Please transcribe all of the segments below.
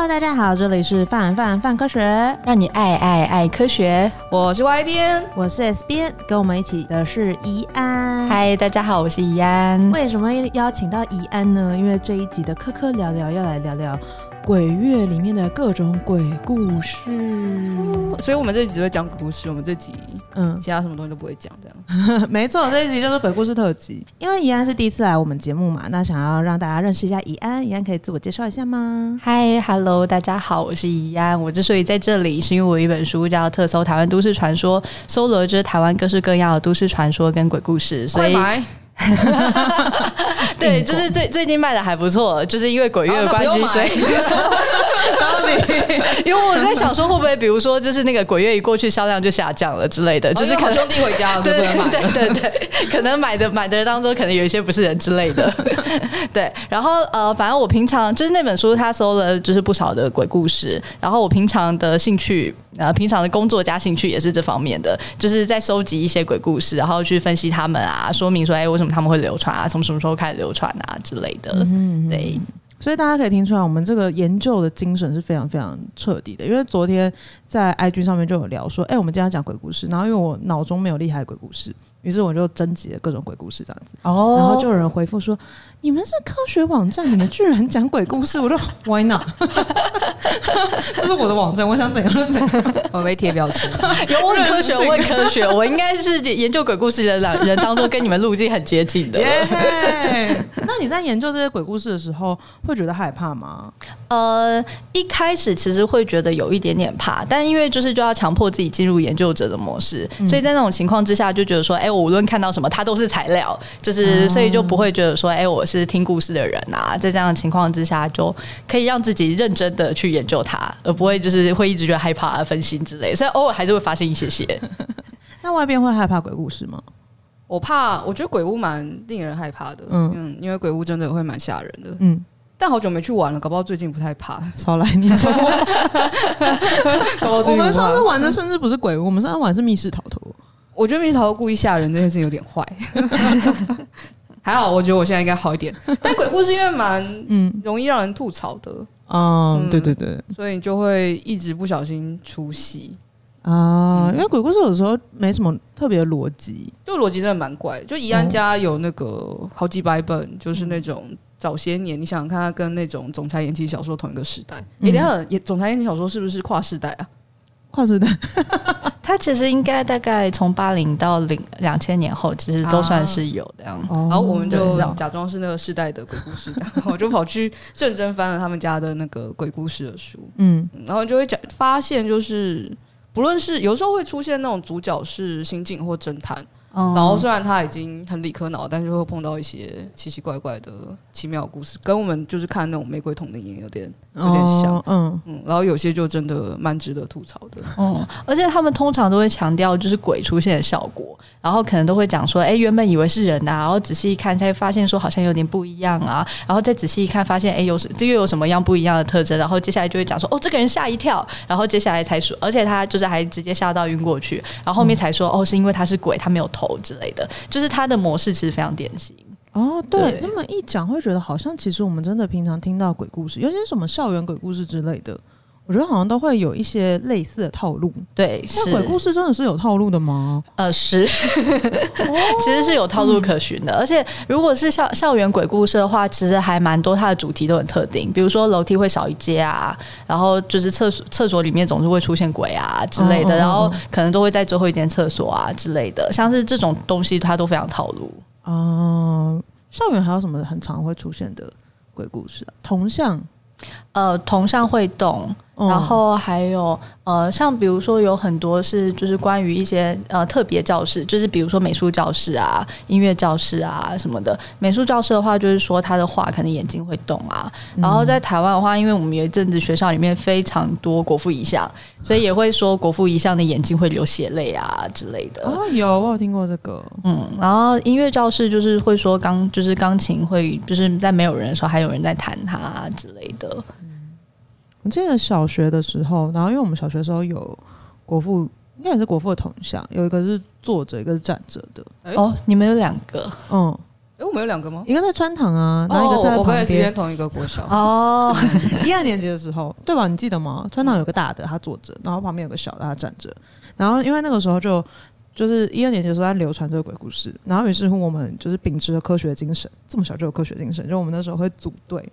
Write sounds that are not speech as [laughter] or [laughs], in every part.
Hello，大家好，这里是范范范科学，让你爱爱爱科学。我是 Y 边，我是 S 边，跟我们一起的是怡安。嗨，大家好，我是怡安。为什么邀请到怡安呢？因为这一集的科科聊聊要来聊聊。鬼月里面的各种鬼故事，所以我们这集只会讲鬼故事。我们这集，嗯，其他什么东西都不会讲，这样。[laughs] 没错，这一集就是鬼故事特辑。因为怡安是第一次来我们节目嘛，那想要让大家认识一下怡安，怡安可以自我介绍一下吗？嗨，Hello，大家好，我是怡安。我之所以在这里，是因为我有一本书叫《特搜台湾都市传说》，搜罗就是台湾各式各样的都市传说跟鬼故事，所以。[laughs] 对，就是最最近卖的还不错，就是因为鬼月的关系，所以。[laughs] [laughs] 因为我在想说，会不会比如说，就是那个鬼月一过去，销量就下降了之类的，就是可兄弟回家了，对对对对，可能买的买的人当中，可能有一些不是人之类的。[laughs] 对，然后呃，反正我平常就是那本书，他搜了就是不少的鬼故事，然后我平常的兴趣。呃，平常的工作加兴趣也是这方面的，就是在收集一些鬼故事，然后去分析他们啊，说明说，哎，为什么他们会流传啊，从什么时候开始流传啊之类的。嗯，对。所以大家可以听出来，我们这个研究的精神是非常非常彻底的。因为昨天在 IG 上面就有聊说，哎，我们今天讲鬼故事，然后因为我脑中没有厉害鬼故事，于是我就征集了各种鬼故事这样子。哦。然后就有人回复说。你们是科学网站，你们居然讲鬼故事？我说 [laughs] Why not？[laughs] 这是我的网站，我想怎样就怎样。[laughs] 我没贴标签，有问科学，问科学。我应该是研究鬼故事的人当中，跟你们路径很接近的。Yeah. 那你在研究这些鬼故事的时候，会觉得害怕吗？呃，一开始其实会觉得有一点点怕，但因为就是就要强迫自己进入研究者的模式，嗯、所以在那种情况之下，就觉得说，哎、欸，我无论看到什么，它都是材料，就是所以就不会觉得说，哎、欸，我。是听故事的人啊，在这样的情况之下，就可以让自己认真的去研究它，而不会就是会一直觉得害怕、分心之类。所以偶尔还是会发生一些些。[laughs] 那外边会害怕鬼故事吗？我怕，我觉得鬼屋蛮令人害怕的。嗯，嗯，因为鬼屋真的会蛮吓人的。嗯，但好久没去玩了，搞不好最近不太怕。少来你说，[laughs] [laughs] 我们上次玩的甚至不是鬼屋，我们上次玩的是密室逃脱。我觉得密室逃脱故意吓人这件事情有点坏。还好，我觉得我现在应该好一点。[laughs] 但鬼故事因为蛮嗯容易让人吐槽的，嗯，对对对，所以你就会一直不小心出戏啊。因为鬼故事有时候没什么特别的逻辑，就逻辑真的蛮怪。就怡安家有那个好几百本，就是那种早些年，你想想看，他跟那种总裁言情小说同一个时代。哎，等下，也总裁言情小说是不是跨世代啊？跨时代，[laughs] 他其实应该大概从八零到零两千年后，其实都算是有这样。啊、然后我们就假装是那个世代的鬼故事，然后，我就跑去认真翻了他们家的那个鬼故事的书。嗯，然后就会讲发现，就是不论是有时候会出现那种主角是刑警或侦探。然后虽然他已经很理科脑，但是会碰到一些奇奇怪怪的奇妙故事，跟我们就是看那种《玫瑰瞳铃眼》有点有点像，嗯嗯。然后有些就真的蛮值得吐槽的，嗯。而且他们通常都会强调就是鬼出现的效果，然后可能都会讲说，哎，原本以为是人呐，然后仔细一看才发现说好像有点不一样啊，然后再仔细一看发现，哎，有这又有什么样不一样的特征，然后接下来就会讲说，哦，这个人吓一跳，然后接下来才说，而且他就是还直接吓到晕过去，然后后面才说，哦，是因为他是鬼，他没有头。头之类的，就是它的模式其实非常典型哦。对，对这么一讲，会觉得好像其实我们真的平常听到鬼故事，尤其是什么校园鬼故事之类的。我觉得好像都会有一些类似的套路，对。那鬼故事真的是有套路的吗？呃，是，[laughs] 其实是有套路可循的。嗯、而且如果是校校园鬼故事的话，其实还蛮多，它的主题都很特定。比如说楼梯会少一阶啊，然后就是厕所厕所里面总是会出现鬼啊之类的，哦哦哦，然后可能都会在最后一间厕所啊之类的，像是这种东西，它都非常套路。哦，校园还有什么很常会出现的鬼故事啊？铜像，呃，铜像会动。然后还有呃，像比如说有很多是就是关于一些呃特别教室，就是比如说美术教室啊、音乐教室啊什么的。美术教室的话，就是说他的画可能眼睛会动啊。然后在台湾的话，因为我们有一阵子学校里面非常多国父遗像，所以也会说国父遗像的眼睛会流血泪啊之类的。哦，有我有听过这个。嗯，然后音乐教室就是会说钢就是钢琴会就是在没有人的时候还有人在弹它之类的。我记得小学的时候，然后因为我们小学的时候有国父，应该也是国父的铜像，有一个是坐着，一个是站着的。哦，你们有两个？嗯，哎，我我们有两个吗？一个在川堂啊，然后一个在旁边。同一个国小哦。[laughs] 一二年级的时候，对吧？你记得吗？川堂有个大的，他坐着，然后旁边有个小的，他站着。然后因为那个时候就就是一二年级的时候在流传这个鬼故事，然后于是乎我们就是秉持着科学精神，这么小就有科学精神，就我们那时候会组队，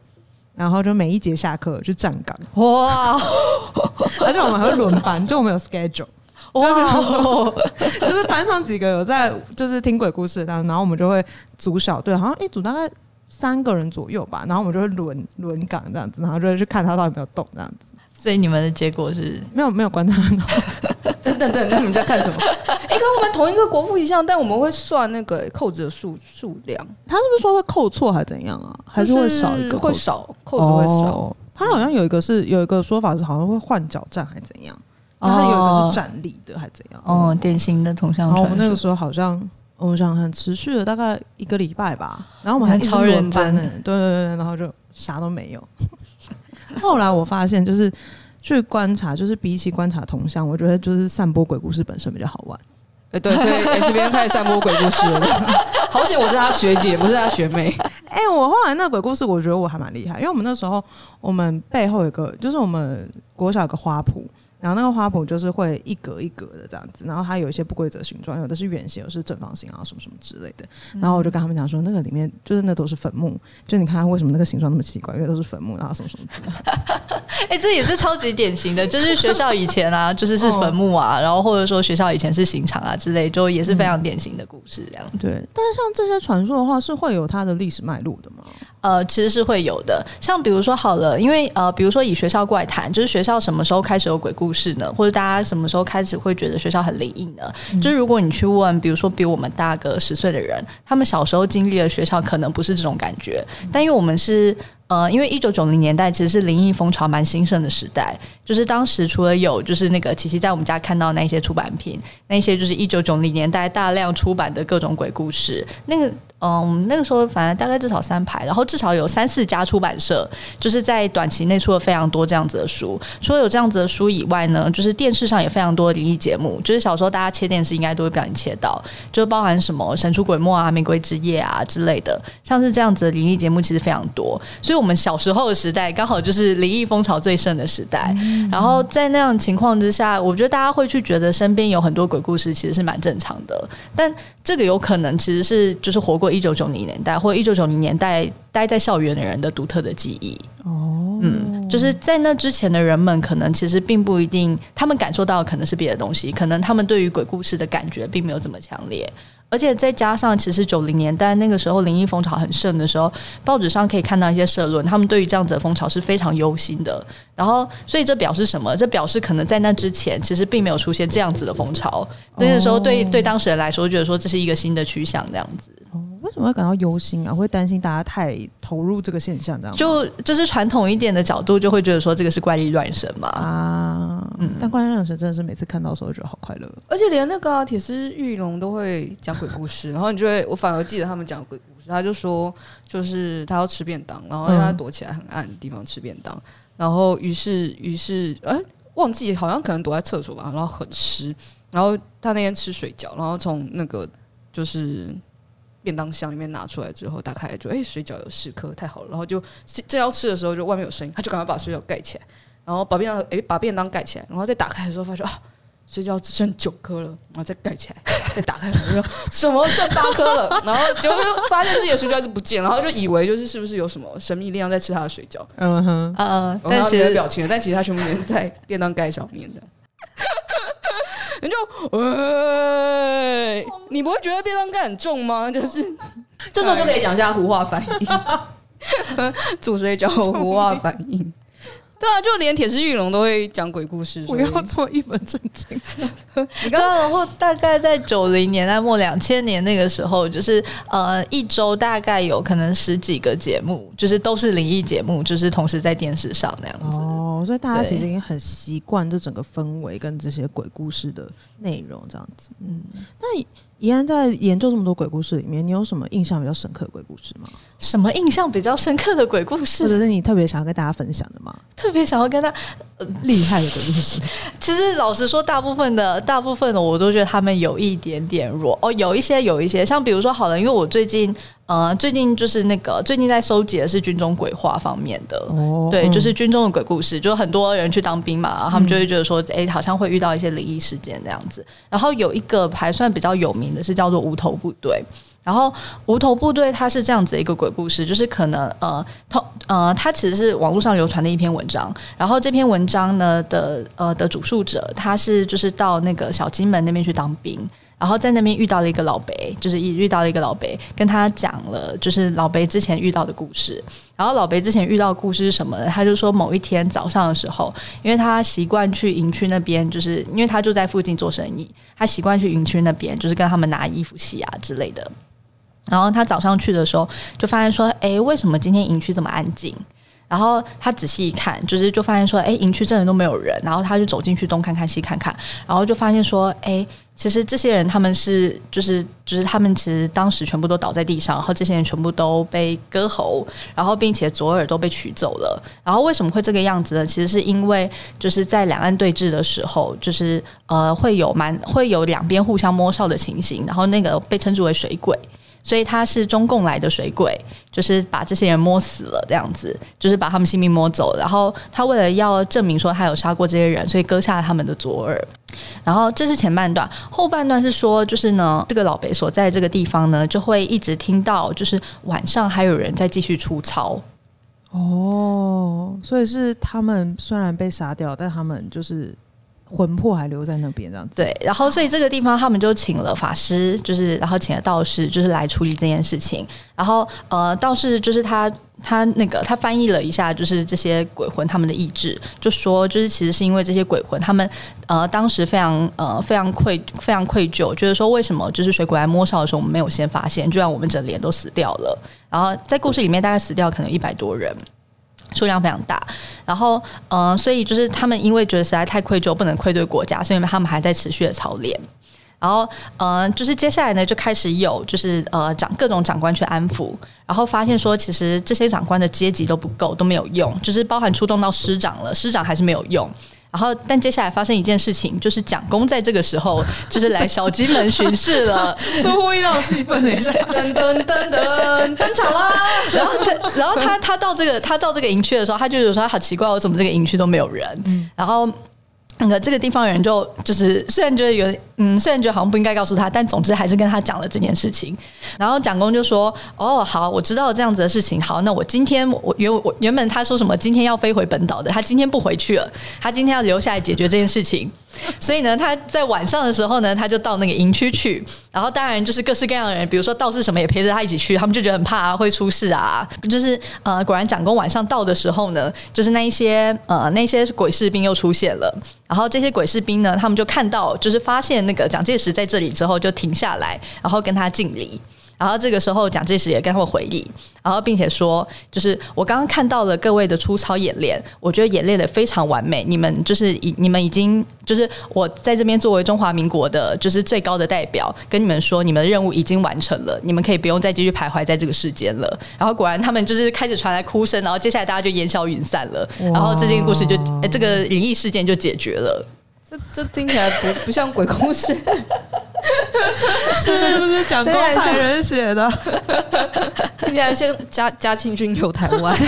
然后就每一节下课就站岗。哇！[laughs] 而且我们还会轮班，就我们有 schedule。哇！就是班上几个有在就是听鬼故事，然后然后我们就会组小队，好像一组大概三个人左右吧，然后我们就会轮轮岗这样子，然后就会去看他到底有没有动这样子。所以你们的结果是没有没有观察到。[laughs] 等等等，那你们在看什么？哎、欸，跟我们同一个国父遗像，但我们会算那个扣子的数数量。他是不是说会扣错还是怎样啊？还是会少一个？会少扣子会少。哦、他好像有一个是有一个说法是好像会换脚站还是怎样？然后他有一个是站立的，还是怎样？哦，典型的同像。然后我们那个时候好像，我想很持续了大概一个礼拜吧。然后我们还超认真，对对对，然后就啥都没有。[laughs] 后来我发现，就是去观察，就是比起观察同乡，我觉得就是散播鬼故事本身比较好玩。哎，[laughs] 对，所以 S 编开始散播鬼故事了。[laughs] 好险我是他学姐，不是他学妹。哎，我后来那个鬼故事，我觉得我还蛮厉害，因为我们那时候我们背后有个，就是我们国小有个花圃。然后那个花圃就是会一格一格的这样子，然后它有一些不规则形状，有的是圆形，有的是正方形啊，什么什么之类的。然后我就跟他们讲说，那个里面就是那都是坟墓，就你看它为什么那个形状那么奇怪，因为都是坟墓，然后什么什么之类的。[laughs] 哎、欸，这也是超级典型的，就是学校以前啊，[laughs] 就是是坟墓啊，然后或者说学校以前是刑场啊之类，就也是非常典型的故事这样子。对，但是像这些传说的话，是会有它的历史脉络的吗？呃，其实是会有的。像比如说好了，因为呃，比如说以学校怪谈，就是学校什么时候开始有鬼故事呢？或者大家什么时候开始会觉得学校很灵异呢？嗯、就是如果你去问，比如说比我们大个十岁的人，他们小时候经历了学校，可能不是这种感觉。但因为我们是呃，因为一九九零年代其实是灵异风潮蛮兴盛的时代，就是当时除了有就是那个琪琪在我们家看到那些出版品，那些就是一九九零年代大量出版的各种鬼故事，那个。嗯，那个时候反正大概至少三排，然后至少有三四家出版社，就是在短期内出了非常多这样子的书。除了有这样子的书以外呢，就是电视上也非常多灵异节目。就是小时候大家切电视应该都会不小心切到，就包含什么神出鬼没啊、玫瑰之夜啊之类的，像是这样子的灵异节目其实非常多。所以我们小时候的时代刚好就是离异风潮最盛的时代。然后在那样情况之下，我觉得大家会去觉得身边有很多鬼故事，其实是蛮正常的。但这个有可能其实是就是活过。一九九零年代或者一九九零年代待在校园的人的独特的记忆哦，嗯，就是在那之前的人们，可能其实并不一定，他们感受到的可能是别的东西，可能他们对于鬼故事的感觉并没有这么强烈。而且再加上，其实九零年代那个时候灵异风潮很盛的时候，报纸上可以看到一些社论，他们对于这样子的风潮是非常忧心的。然后，所以这表示什么？这表示可能在那之前，其实并没有出现这样子的风潮。那个时候，对对当事人来说，觉得说这是一个新的趋向，这样子。哦，为什么会感到忧心啊？会担心大家太投入这个现象，这样就就是传统一点的角度，就会觉得说这个是怪力乱神嘛。啊，嗯，但怪力乱神真的是每次看到的时候，觉得好快乐。而且连那个铁狮玉龙都会讲。鬼故事，[laughs] 然后你就会，我反而记得他们讲鬼故事。他就说，就是他要吃便当，然后让他躲起来很暗的地方吃便当，然后于是于是哎，忘记好像可能躲在厕所吧，然后很湿，然后他那天吃水饺，然后从那个就是便当箱里面拿出来之后，打开来就哎，水饺有十颗，太好了，然后就正要吃的时候，就外面有声音，他就赶快把水饺盖起来，然后把便当哎把便当盖起来，然后再打开的时候发现啊。睡觉只剩九颗了，然后再盖起来，再打开，说什么剩八颗了，然后就发现自己的水饺是不见，然后就以为就是是不是有什么神秘力量在吃他的水饺，嗯哼，嗯，但其实表情，但其实他全部粘在便当盖上面的，你就，喂，你不会觉得便当盖很重吗？就是这时候就可以讲一下胡化反应，[laughs] 煮水饺胡化反应。[laughs] 对啊，就连铁石玉龙都会讲鬼故事。我要做一本正经。[laughs] 你刚刚然后大概在九零年代末两千年那个时候，就是呃一周大概有可能十几个节目，就是都是灵异节目，就是同时在电视上那样子。哦，所以大家其实已经很习惯这整个氛围跟这些鬼故事的内容这样子。嗯，那宜安在研究这么多鬼故事里面，你有什么印象比较深刻的鬼故事吗？什么印象比较深刻的鬼故事，或者是你特别想要跟大家分享的吗？特别想要跟他厉害的鬼故事。[laughs] 其实老实说，大部分的大部分的我都觉得他们有一点点弱哦，有一些有一些，像比如说好了，因为我最近。呃，最近就是那个最近在收集的是军中鬼话方面的，哦、对，就是军中的鬼故事，就很多人去当兵嘛，他们就会觉得说，哎、欸，好像会遇到一些灵异事件这样子。然后有一个还算比较有名的是叫做无头部队，然后无头部队它是这样子的一个鬼故事，就是可能呃，它呃，它其实是网络上流传的一篇文章，然后这篇文章呢的呃的主述者他是就是到那个小金门那边去当兵。然后在那边遇到了一个老伯，就是一遇到了一个老伯，跟他讲了就是老伯之前遇到的故事。然后老伯之前遇到的故事是什么呢？他就说某一天早上的时候，因为他习惯去营区那边，就是因为他就在附近做生意，他习惯去营区那边，就是跟他们拿衣服洗啊之类的。然后他早上去的时候，就发现说，哎，为什么今天营区这么安静？然后他仔细一看，就是就发现说，哎，营区真的都没有人。然后他就走进去东看看西看看，然后就发现说，哎。其实这些人他们是就是就是他们其实当时全部都倒在地上，然后这些人全部都被割喉，然后并且左耳都被取走了。然后为什么会这个样子呢？其实是因为就是在两岸对峙的时候，就是呃会有蛮会有两边互相摸哨的情形，然后那个被称之为水鬼。所以他是中共来的水鬼，就是把这些人摸死了，这样子，就是把他们性命摸走。然后他为了要证明说他有杀过这些人，所以割下了他们的左耳。然后这是前半段，后半段是说，就是呢，这个老北所在这个地方呢，就会一直听到，就是晚上还有人在继续出操。哦，所以是他们虽然被杀掉，但他们就是。魂魄还留在那边，这样子。对，然后所以这个地方他们就请了法师，就是然后请了道士，就是来处理这件事情。然后呃，道士就是他他那个他翻译了一下，就是这些鬼魂他们的意志，就说就是其实是因为这些鬼魂他们呃当时非常呃非常愧非常愧疚，就是说为什么就是水鬼来摸哨的时候我们没有先发现，居然我们整连都死掉了。然后在故事里面大概死掉可能一百多人。数量非常大，然后，嗯、所以就是他们因为觉得实在太愧疚，不能愧对国家，所以他们还在持续的操练。然后，嗯、就是接下来呢，就开始有就是呃长各种长官去安抚，然后发现说，其实这些长官的阶级都不够，都没有用，就是包含出动到师长了，师长还是没有用。然后，但接下来发生一件事情，就是蒋公在这个时候就是来小金门巡视了，[laughs] 出乎意料的气氛，等一下，噔噔噔噔登场啦！然后他，然后他，他到这个，他到这个营区的时候，他就有说，好奇怪，我怎么这个营区都没有人？嗯，然后。那个这个地方人就就是虽然觉得有嗯，虽然觉得好像不应该告诉他，但总之还是跟他讲了这件事情。然后蒋公就说：“哦，好，我知道这样子的事情。好，那我今天我原我原本他说什么今天要飞回本岛的，他今天不回去了，他今天要留下来解决这件事情。所以呢，他在晚上的时候呢，他就到那个营区去。然后当然就是各式各样的人，比如说道士什么也陪着他一起去，他们就觉得很怕，会出事啊。就是呃，果然长公晚上到的时候呢，就是那一些呃那些鬼士兵又出现了。”然后这些鬼士兵呢，他们就看到，就是发现那个蒋介石在这里之后，就停下来，然后跟他敬礼。然后这个时候，蒋介石也跟他们回忆，然后并且说，就是我刚刚看到了各位的粗糙演练，我觉得演练的非常完美。你们就是已你们已经就是我在这边作为中华民国的，就是最高的代表，跟你们说，你们的任务已经完成了，你们可以不用再继续徘徊在这个世间了。然后果然他们就是开始传来哭声，然后接下来大家就烟消云散了，然后这件故事就这个灵异事件就解决了。这这听起来不不像鬼故事，[laughs] 是不是讲公派人写的？[laughs] 听起来像嘉嘉庆君游台湾。[laughs]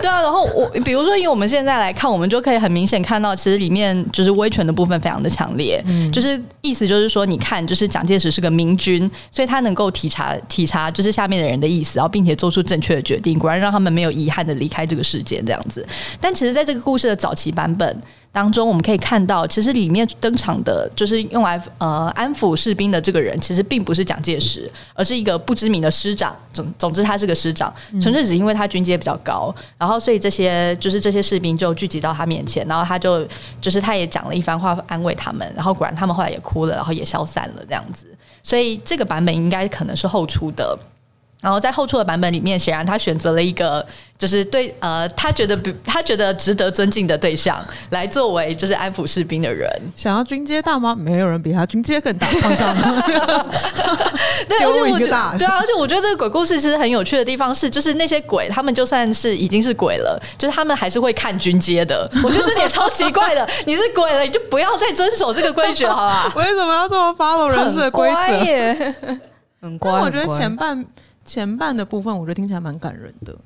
对啊，然后我比如说，以我们现在来看，我们就可以很明显看到，其实里面就是威权的部分非常的强烈。嗯，就是意思就是说，你看，就是蒋介石是个明君，所以他能够体察体察就是下面的人的意思，然后并且做出正确的决定，果然让他们没有遗憾的离开这个世界这样子。但其实，在这个故事的早期版本。当中我们可以看到，其实里面登场的，就是用来呃安抚士兵的这个人，其实并不是蒋介石，而是一个不知名的师长。总总之，他是个师长，纯粹只因为他军阶比较高，然后所以这些就是这些士兵就聚集到他面前，然后他就就是他也讲了一番话安慰他们，然后果然他们后来也哭了，然后也消散了这样子。所以这个版本应该可能是后出的。然后在后出的版本里面，显然他选择了一个就是对呃，他觉得比他觉得值得尊敬的对象来作为就是安抚士兵的人。想要军阶大吗？没有人比他军阶更大，夸张 [laughs] 对，[laughs] 而且我觉得对啊，而且我觉得这个鬼故事其实很有趣的地方是，就是那些鬼他们就算是已经是鬼了，就是他们还是会看军阶的。[laughs] 我觉得这点超奇怪的，你是鬼了，你就不要再遵守这个规矩，好吧？为什么要这么 follow 人事的规则？耶，很乖。我觉得前半。前半的部分，我觉得听起来蛮感人的，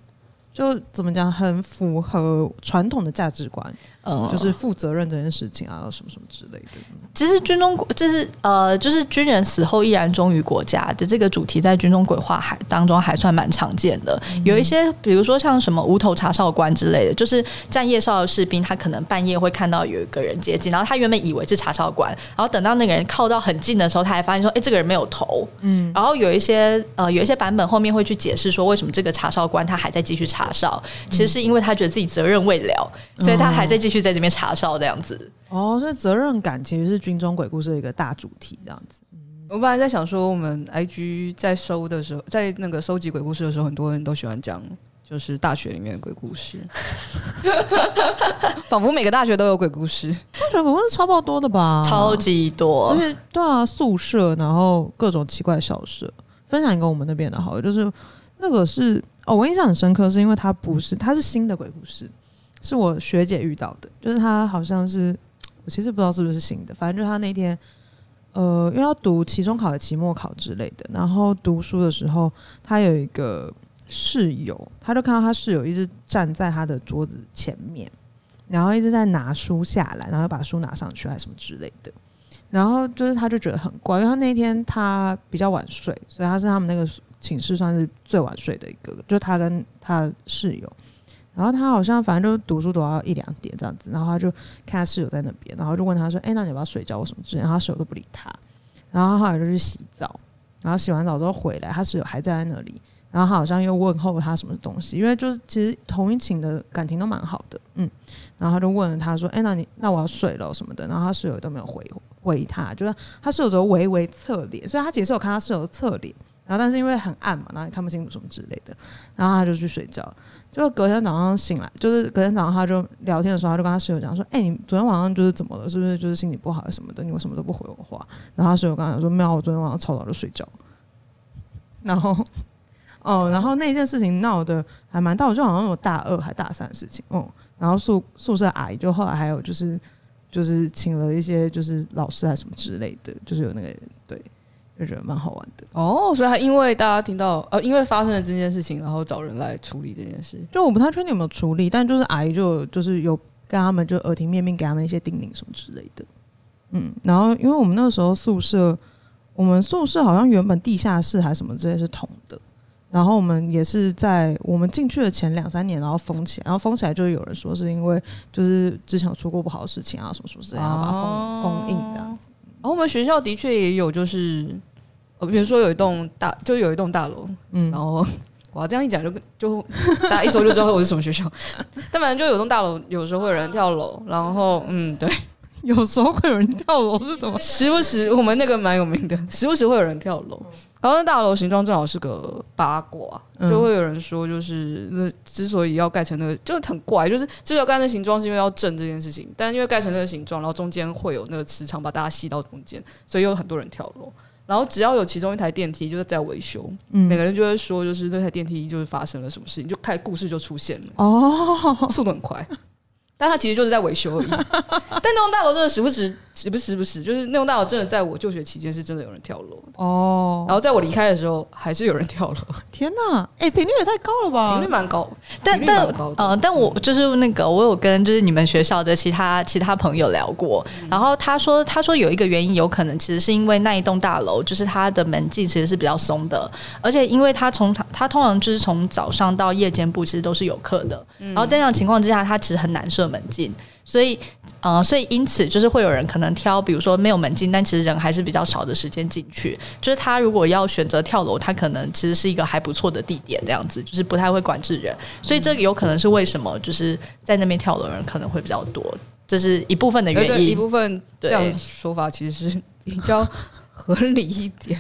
就怎么讲，很符合传统的价值观。嗯，就是负责任这件事情啊，什么什么之类的。其实军中，就是呃，就是军人死后依然忠于国家的这个主题，在军中鬼话还当中还算蛮常见的。嗯、有一些，比如说像什么无头查哨官之类的，就是站夜哨的士兵，他可能半夜会看到有一个人接近，然后他原本以为是查哨官，然后等到那个人靠到很近的时候，他还发现说，哎，这个人没有头。嗯，然后有一些呃，有一些版本后面会去解释说，为什么这个查哨官他还在继续查哨，其实是因为他觉得自己责任未了，所以他还在继续。在这边查哨这样子哦，所以责任感其实是军中鬼故事的一个大主题这样子。我本来在想说，我们 IG 在收的时候，在那个收集鬼故事的时候，很多人都喜欢讲，就是大学里面的鬼故事，[laughs] 仿佛每个大学都有鬼故事。大学鬼故事超爆多的吧？超级多，而且对啊，宿舍，然后各种奇怪的小事。分享一个我们那边的好，就是那个是哦，我印象很深刻，是因为它不是，它是新的鬼故事。是我学姐遇到的，就是她好像是我其实不知道是不是新的，反正就是她那天，呃，因为要读期中考的期末考之类的，然后读书的时候，她有一个室友，她就看到她室友一直站在她的桌子前面，然后一直在拿书下来，然后把书拿上去，还是什么之类的，然后就是她就觉得很怪，因为她那天她比较晚睡，所以她是他们那个寝室算是最晚睡的一个，就他跟他室友。然后他好像反正就读书读到一两点这样子，然后他就看他室友在那边，然后就问他说：“哎，那你要不要睡觉？或什么之类？”他室友都不理他，然后他后来就去洗澡，然后洗完澡之后回来，他室友还在那里，然后他好像又问候他什么东西，因为就是其实同一寝的感情都蛮好的，嗯，然后他就问了他说：“哎，那你那我要睡了什么的？”然后他室友都没有回回他，就是他室友只有微微侧脸，所以他其实有看他室友侧脸。然后，但是因为很暗嘛，然后也看不清楚什么之类的，然后他就去睡觉。就隔天早上醒来，就是隔天早上他就聊天的时候，他就跟他室友讲说：“哎、你昨天晚上就是怎么了？是不是就是心情不好什么的？你为什么都不回我话？”然后他室友跟他说：“没有，我昨天晚上超早就睡觉。”然后，哦，然后那件事情闹得还蛮大，我就好像有大二还大三的事情。嗯，然后宿宿舍阿姨就后来还有就是就是请了一些就是老师还什么之类的，就是有那个对。就觉得蛮好玩的哦，所以还因为大家听到呃，因为发生了这件事情，然后找人来处理这件事。就我不太确定有没有处理，但就是阿姨就就是有跟他们就耳提面命给他们一些叮咛什么之类的。嗯，然后因为我们那个时候宿舍，我们宿舍好像原本地下室还是什么之类是通的，然后我们也是在我们进去的前两三年，然后封起来，然后封起来就有人说是因为就是之前有出过不好的事情啊什么什么之类，然后把它封封印这样子。然后我们学校的确也有就是。呃，比如说有一栋大，就有一栋大楼，嗯，然后哇，这样一讲就就大家一搜就知道我是什么学校。[laughs] 但反正就有栋大楼，有时候会有人跳楼，然后嗯，对，[laughs] 有时候会有人跳楼是什么？[laughs] 时不时我们那个蛮有名的，时不时会有人跳楼。然后那大楼形状正好是个八卦，就会有人说，就是那之所以要盖成那个，就很怪，就是之所以要盖那形状是因为要正这件事情，但因为盖成那个形状，然后中间会有那个磁场把大家吸到中间，所以有很多人跳楼。然后只要有其中一台电梯就是在维修，嗯、每个人就会说，就是那台电梯就是发生了什么事情，就开始故事就出现了。哦，速度很快，但它其实就是在维修而已。[laughs] 但那栋大楼真的时不时。时不时不时，就是那栋大楼真的在我就学期间是真的有人跳楼哦，然后在我离开的时候还是有人跳楼。天哪，哎、欸，频率也太高了吧？频率蛮高，但但呃，但我就是那个，我有跟就是你们学校的其他其他朋友聊过，嗯、然后他说他说有一个原因，有可能其实是因为那一栋大楼就是它的门禁其实是比较松的，而且因为他从他通常就是从早上到夜间部其实都是有课的，嗯、然后在这样情况之下，他其实很难设门禁。所以，呃，所以因此就是会有人可能挑，比如说没有门禁，但其实人还是比较少的时间进去。就是他如果要选择跳楼，他可能其实是一个还不错的地点，这样子就是不太会管制人。所以这个有可能是为什么就是在那边跳楼的人可能会比较多，这是一部分的原因。一部分这样说法其实是比较合理一点，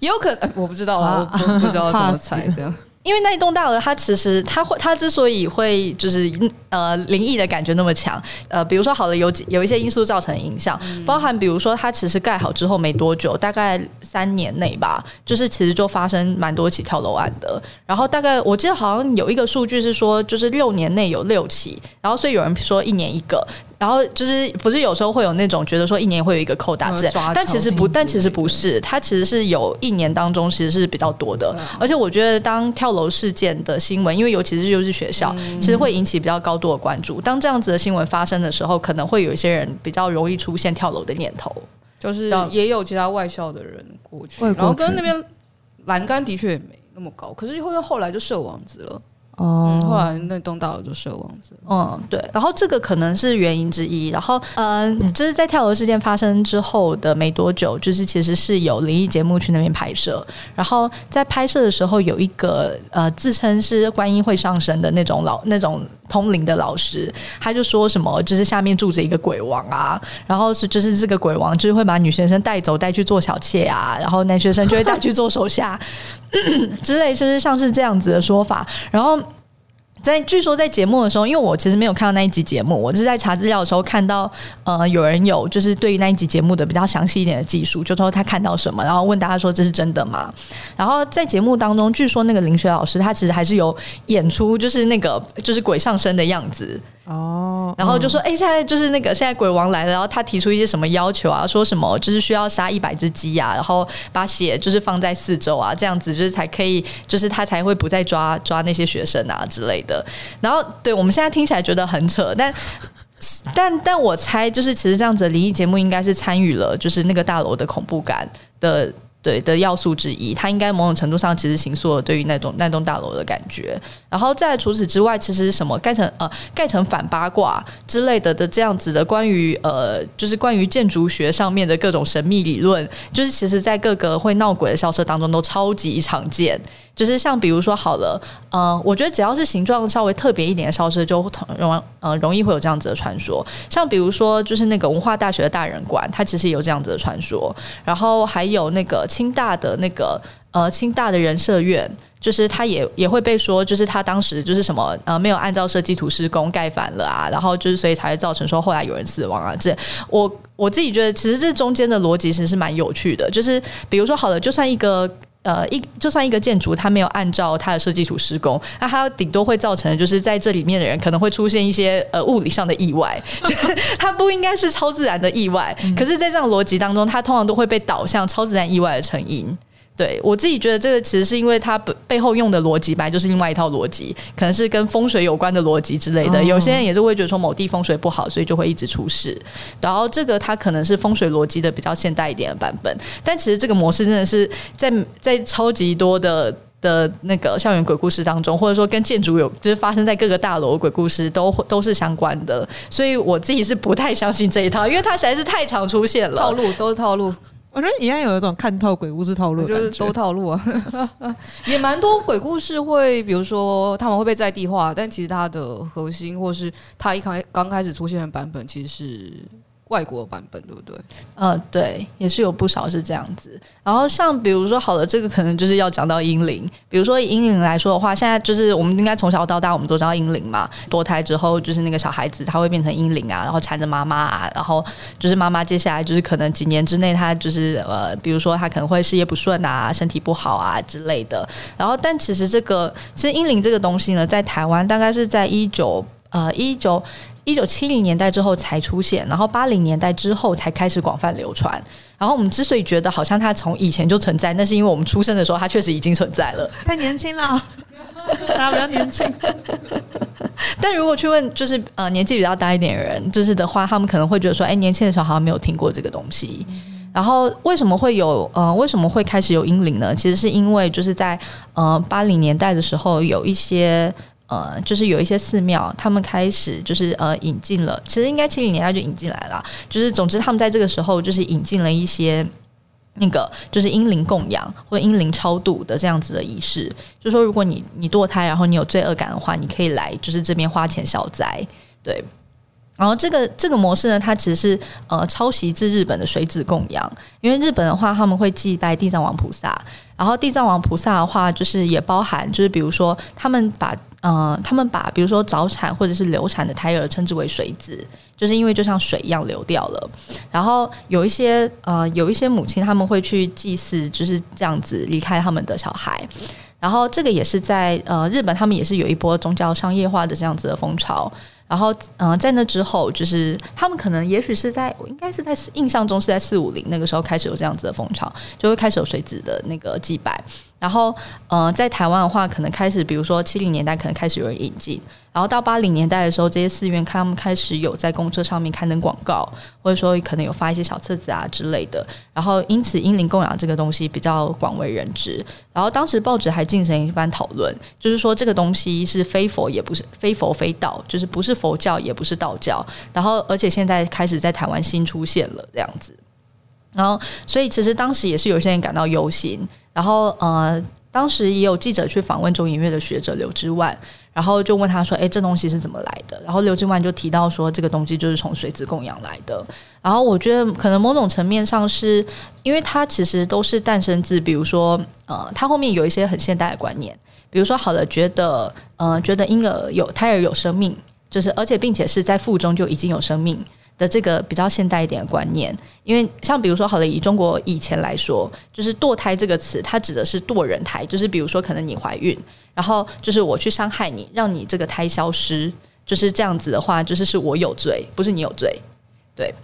也有可能、欸、我不知道啊，我不不知道怎么猜这样。[laughs] 因为那一栋大楼，它其实它会，它之所以会就是呃灵异的感觉那么强，呃，比如说好了，有几有一些因素造成影响，嗯、包含比如说它其实盖好之后没多久，大概三年内吧，就是其实就发生蛮多起跳楼案的。然后大概我记得好像有一个数据是说，就是六年内有六起，然后所以有人说一年一个。然后就是不是有时候会有那种觉得说一年会有一个扣打制，但其实不，但其实不是，它其实是有一年当中其实是比较多的。而且我觉得当跳楼事件的新闻，因为尤其是就是学校，其实会引起比较高度的关注。当这样子的新闻发生的时候，可能会有一些人比较容易出现跳楼的念头。就是也有其他外校的人过去，然后跟那边栏杆的确也没那么高，可是后后来就设网子了。哦、嗯，后来那栋大楼就设王子。嗯，对。然后这个可能是原因之一。然后，嗯、呃，就是在跳楼事件发生之后的没多久，就是其实是有灵异节目去那边拍摄。然后在拍摄的时候，有一个呃自称是观音会上身的那种老那种通灵的老师，他就说什么，就是下面住着一个鬼王啊。然后是就是这个鬼王就是会把女学生带走，带去做小妾啊。然后男学生就会带去做手下 [clears throat] 之类，就是像是这样子的说法。然后。在据说在节目的时候，因为我其实没有看到那一集节目，我是在查资料的时候看到，呃，有人有就是对于那一集节目的比较详细一点的技术，就说他看到什么，然后问大家说这是真的吗？然后在节目当中，据说那个林雪老师他其实还是有演出，就是那个就是鬼上身的样子。哦，然后就说，哎、嗯，现在就是那个现在鬼王来了，然后他提出一些什么要求啊？说什么就是需要杀一百只鸡啊，然后把血就是放在四周啊，这样子就是才可以，就是他才会不再抓 [laughs] 抓那些学生啊之类的。然后，对我们现在听起来觉得很扯，但但但我猜，就是其实这样子的灵异节目应该是参与了，就是那个大楼的恐怖感的。对的要素之一，它应该某种程度上其实形塑了对于那栋那栋大楼的感觉。然后在除此之外，其实什么盖成呃盖成反八卦之类的的这样子的关于呃就是关于建筑学上面的各种神秘理论，就是其实在各个会闹鬼的校舍当中都超级常见。就是像比如说好了，呃，我觉得只要是形状稍微特别一点的校舍，就容呃容易会有这样子的传说。像比如说就是那个文化大学的大人馆，它其实也有这样子的传说。然后还有那个清大的那个呃清大的人社院，就是他也也会被说，就是他当时就是什么呃没有按照设计图施工盖反了啊，然后就是所以才会造成说后来有人死亡啊。这我我自己觉得其实这中间的逻辑其实是蛮有趣的。就是比如说好了，就算一个。呃，一就算一个建筑，它没有按照它的设计图施工，那它顶多会造成，就是在这里面的人可能会出现一些呃物理上的意外，[laughs] 它不应该是超自然的意外，可是，在这样逻辑当中，它通常都会被导向超自然意外的成因。对，我自己觉得这个其实是因为它背后用的逻辑本来就是另外一套逻辑，可能是跟风水有关的逻辑之类的。有些人也是会觉得说某地风水不好，所以就会一直出事。然后这个它可能是风水逻辑的比较现代一点的版本，但其实这个模式真的是在在超级多的的那个校园鬼故事当中，或者说跟建筑有就是发生在各个大楼鬼故事都都是相关的。所以我自己是不太相信这一套，因为它实在是太常出现了，套路都是套路。我觉得应该有一种看透鬼故事套路，就是都套路啊，[laughs] 也蛮多鬼故事会，比如说他们会被在地化，但其实它的核心或是它一开刚开始出现的版本，其实是。外国版本对不对？呃，对，也是有不少是这样子。然后像比如说，好了，这个可能就是要讲到婴灵。比如说以婴灵来说的话，现在就是我们应该从小到大，我们都知道婴灵嘛。堕胎之后，就是那个小孩子他会变成婴灵啊，然后缠着妈妈啊，然后就是妈妈接下来就是可能几年之内，他就是呃，比如说他可能会事业不顺啊，身体不好啊之类的。然后，但其实这个其实婴灵这个东西呢，在台湾大概是在一九呃一九。一九七零年代之后才出现，然后八零年代之后才开始广泛流传。然后我们之所以觉得好像它从以前就存在，那是因为我们出生的时候它确实已经存在了。[laughs] 太年轻了，[laughs] 大家比较年轻。但如果去问，就是呃年纪比较大一点的人，就是的话，他们可能会觉得说，哎，年轻的时候好像没有听过这个东西。然后为什么会有呃为什么会开始有英灵呢？其实是因为就是在呃八零年代的时候有一些。呃，就是有一些寺庙，他们开始就是呃引进了，其实应该七零年代就引进来了。就是总之，他们在这个时候就是引进了一些那个就是阴灵供养或者婴灵超度的这样子的仪式。就说如果你你堕胎，然后你有罪恶感的话，你可以来就是这边花钱消灾。对，然后这个这个模式呢，它其实是呃抄袭自日本的水子供养，因为日本的话他们会祭拜地藏王菩萨，然后地藏王菩萨的话就是也包含就是比如说他们把呃他们把比如说早产或者是流产的胎儿称之为水子，就是因为就像水一样流掉了。然后有一些呃有一些母亲他们会去祭祀，就是这样子离开他们的小孩。然后这个也是在呃日本，他们也是有一波宗教商业化的这样子的风潮。然后，嗯、在那之后，就是他们可能也许是在，应该是在印象中是在四五零那个时候开始有这样子的风潮，就会开始有水子的那个祭拜。然后，呃，在台湾的话，可能开始，比如说七零年代，可能开始有人引进。然后到八零年代的时候，这些寺院他们开始有在公车上面刊登广告，或者说可能有发一些小册子啊之类的。然后因此，英灵供养这个东西比较广为人知。然后当时报纸还进行一番讨论，就是说这个东西是非佛也不是非佛非道，就是不是佛教也不是道教。然后而且现在开始在台湾新出现了这样子。然后所以其实当时也是有些人感到忧心。然后呃，当时也有记者去访问中研院的学者刘之万，然后就问他说：“哎，这东西是怎么来的？”然后刘之万就提到说：“这个东西就是从水子供养来的。”然后我觉得可能某种层面上是因为它其实都是诞生自，比如说呃，它后面有一些很现代的观念，比如说好了，觉得呃，觉得婴儿有胎儿有生命，就是而且并且是在腹中就已经有生命。的这个比较现代一点的观念，因为像比如说，好了，以中国以前来说，就是堕胎这个词，它指的是堕人胎，就是比如说可能你怀孕，然后就是我去伤害你，让你这个胎消失，就是这样子的话，就是是我有罪，不是你有罪，对。